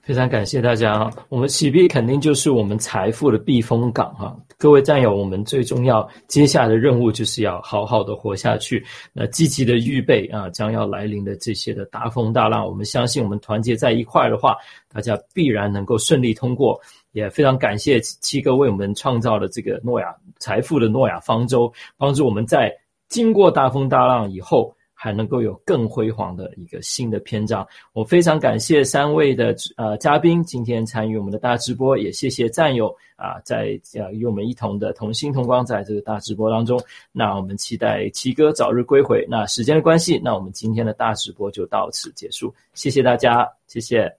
非常感谢大家啊！我们洗币肯定就是我们财富的避风港哈。各位战友，我们最重要接下来的任务就是要好好的活下去，那积极的预备啊将要来临的这些的大风大浪。我们相信，我们团结在一块的话，大家必然能够顺利通过。也非常感谢七哥为我们创造了这个诺亚财富的诺亚方舟，帮助我们在经过大风大浪以后。还能够有更辉煌的一个新的篇章。我非常感谢三位的呃嘉宾今天参与我们的大直播，也谢谢战友啊，在呃与我们一同的同心同光在这个大直播当中。那我们期待七哥早日归回。那时间的关系，那我们今天的大直播就到此结束。谢谢大家，谢谢，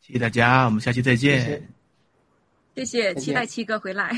谢谢大家，我们下期再见。谢谢，期待七哥回来。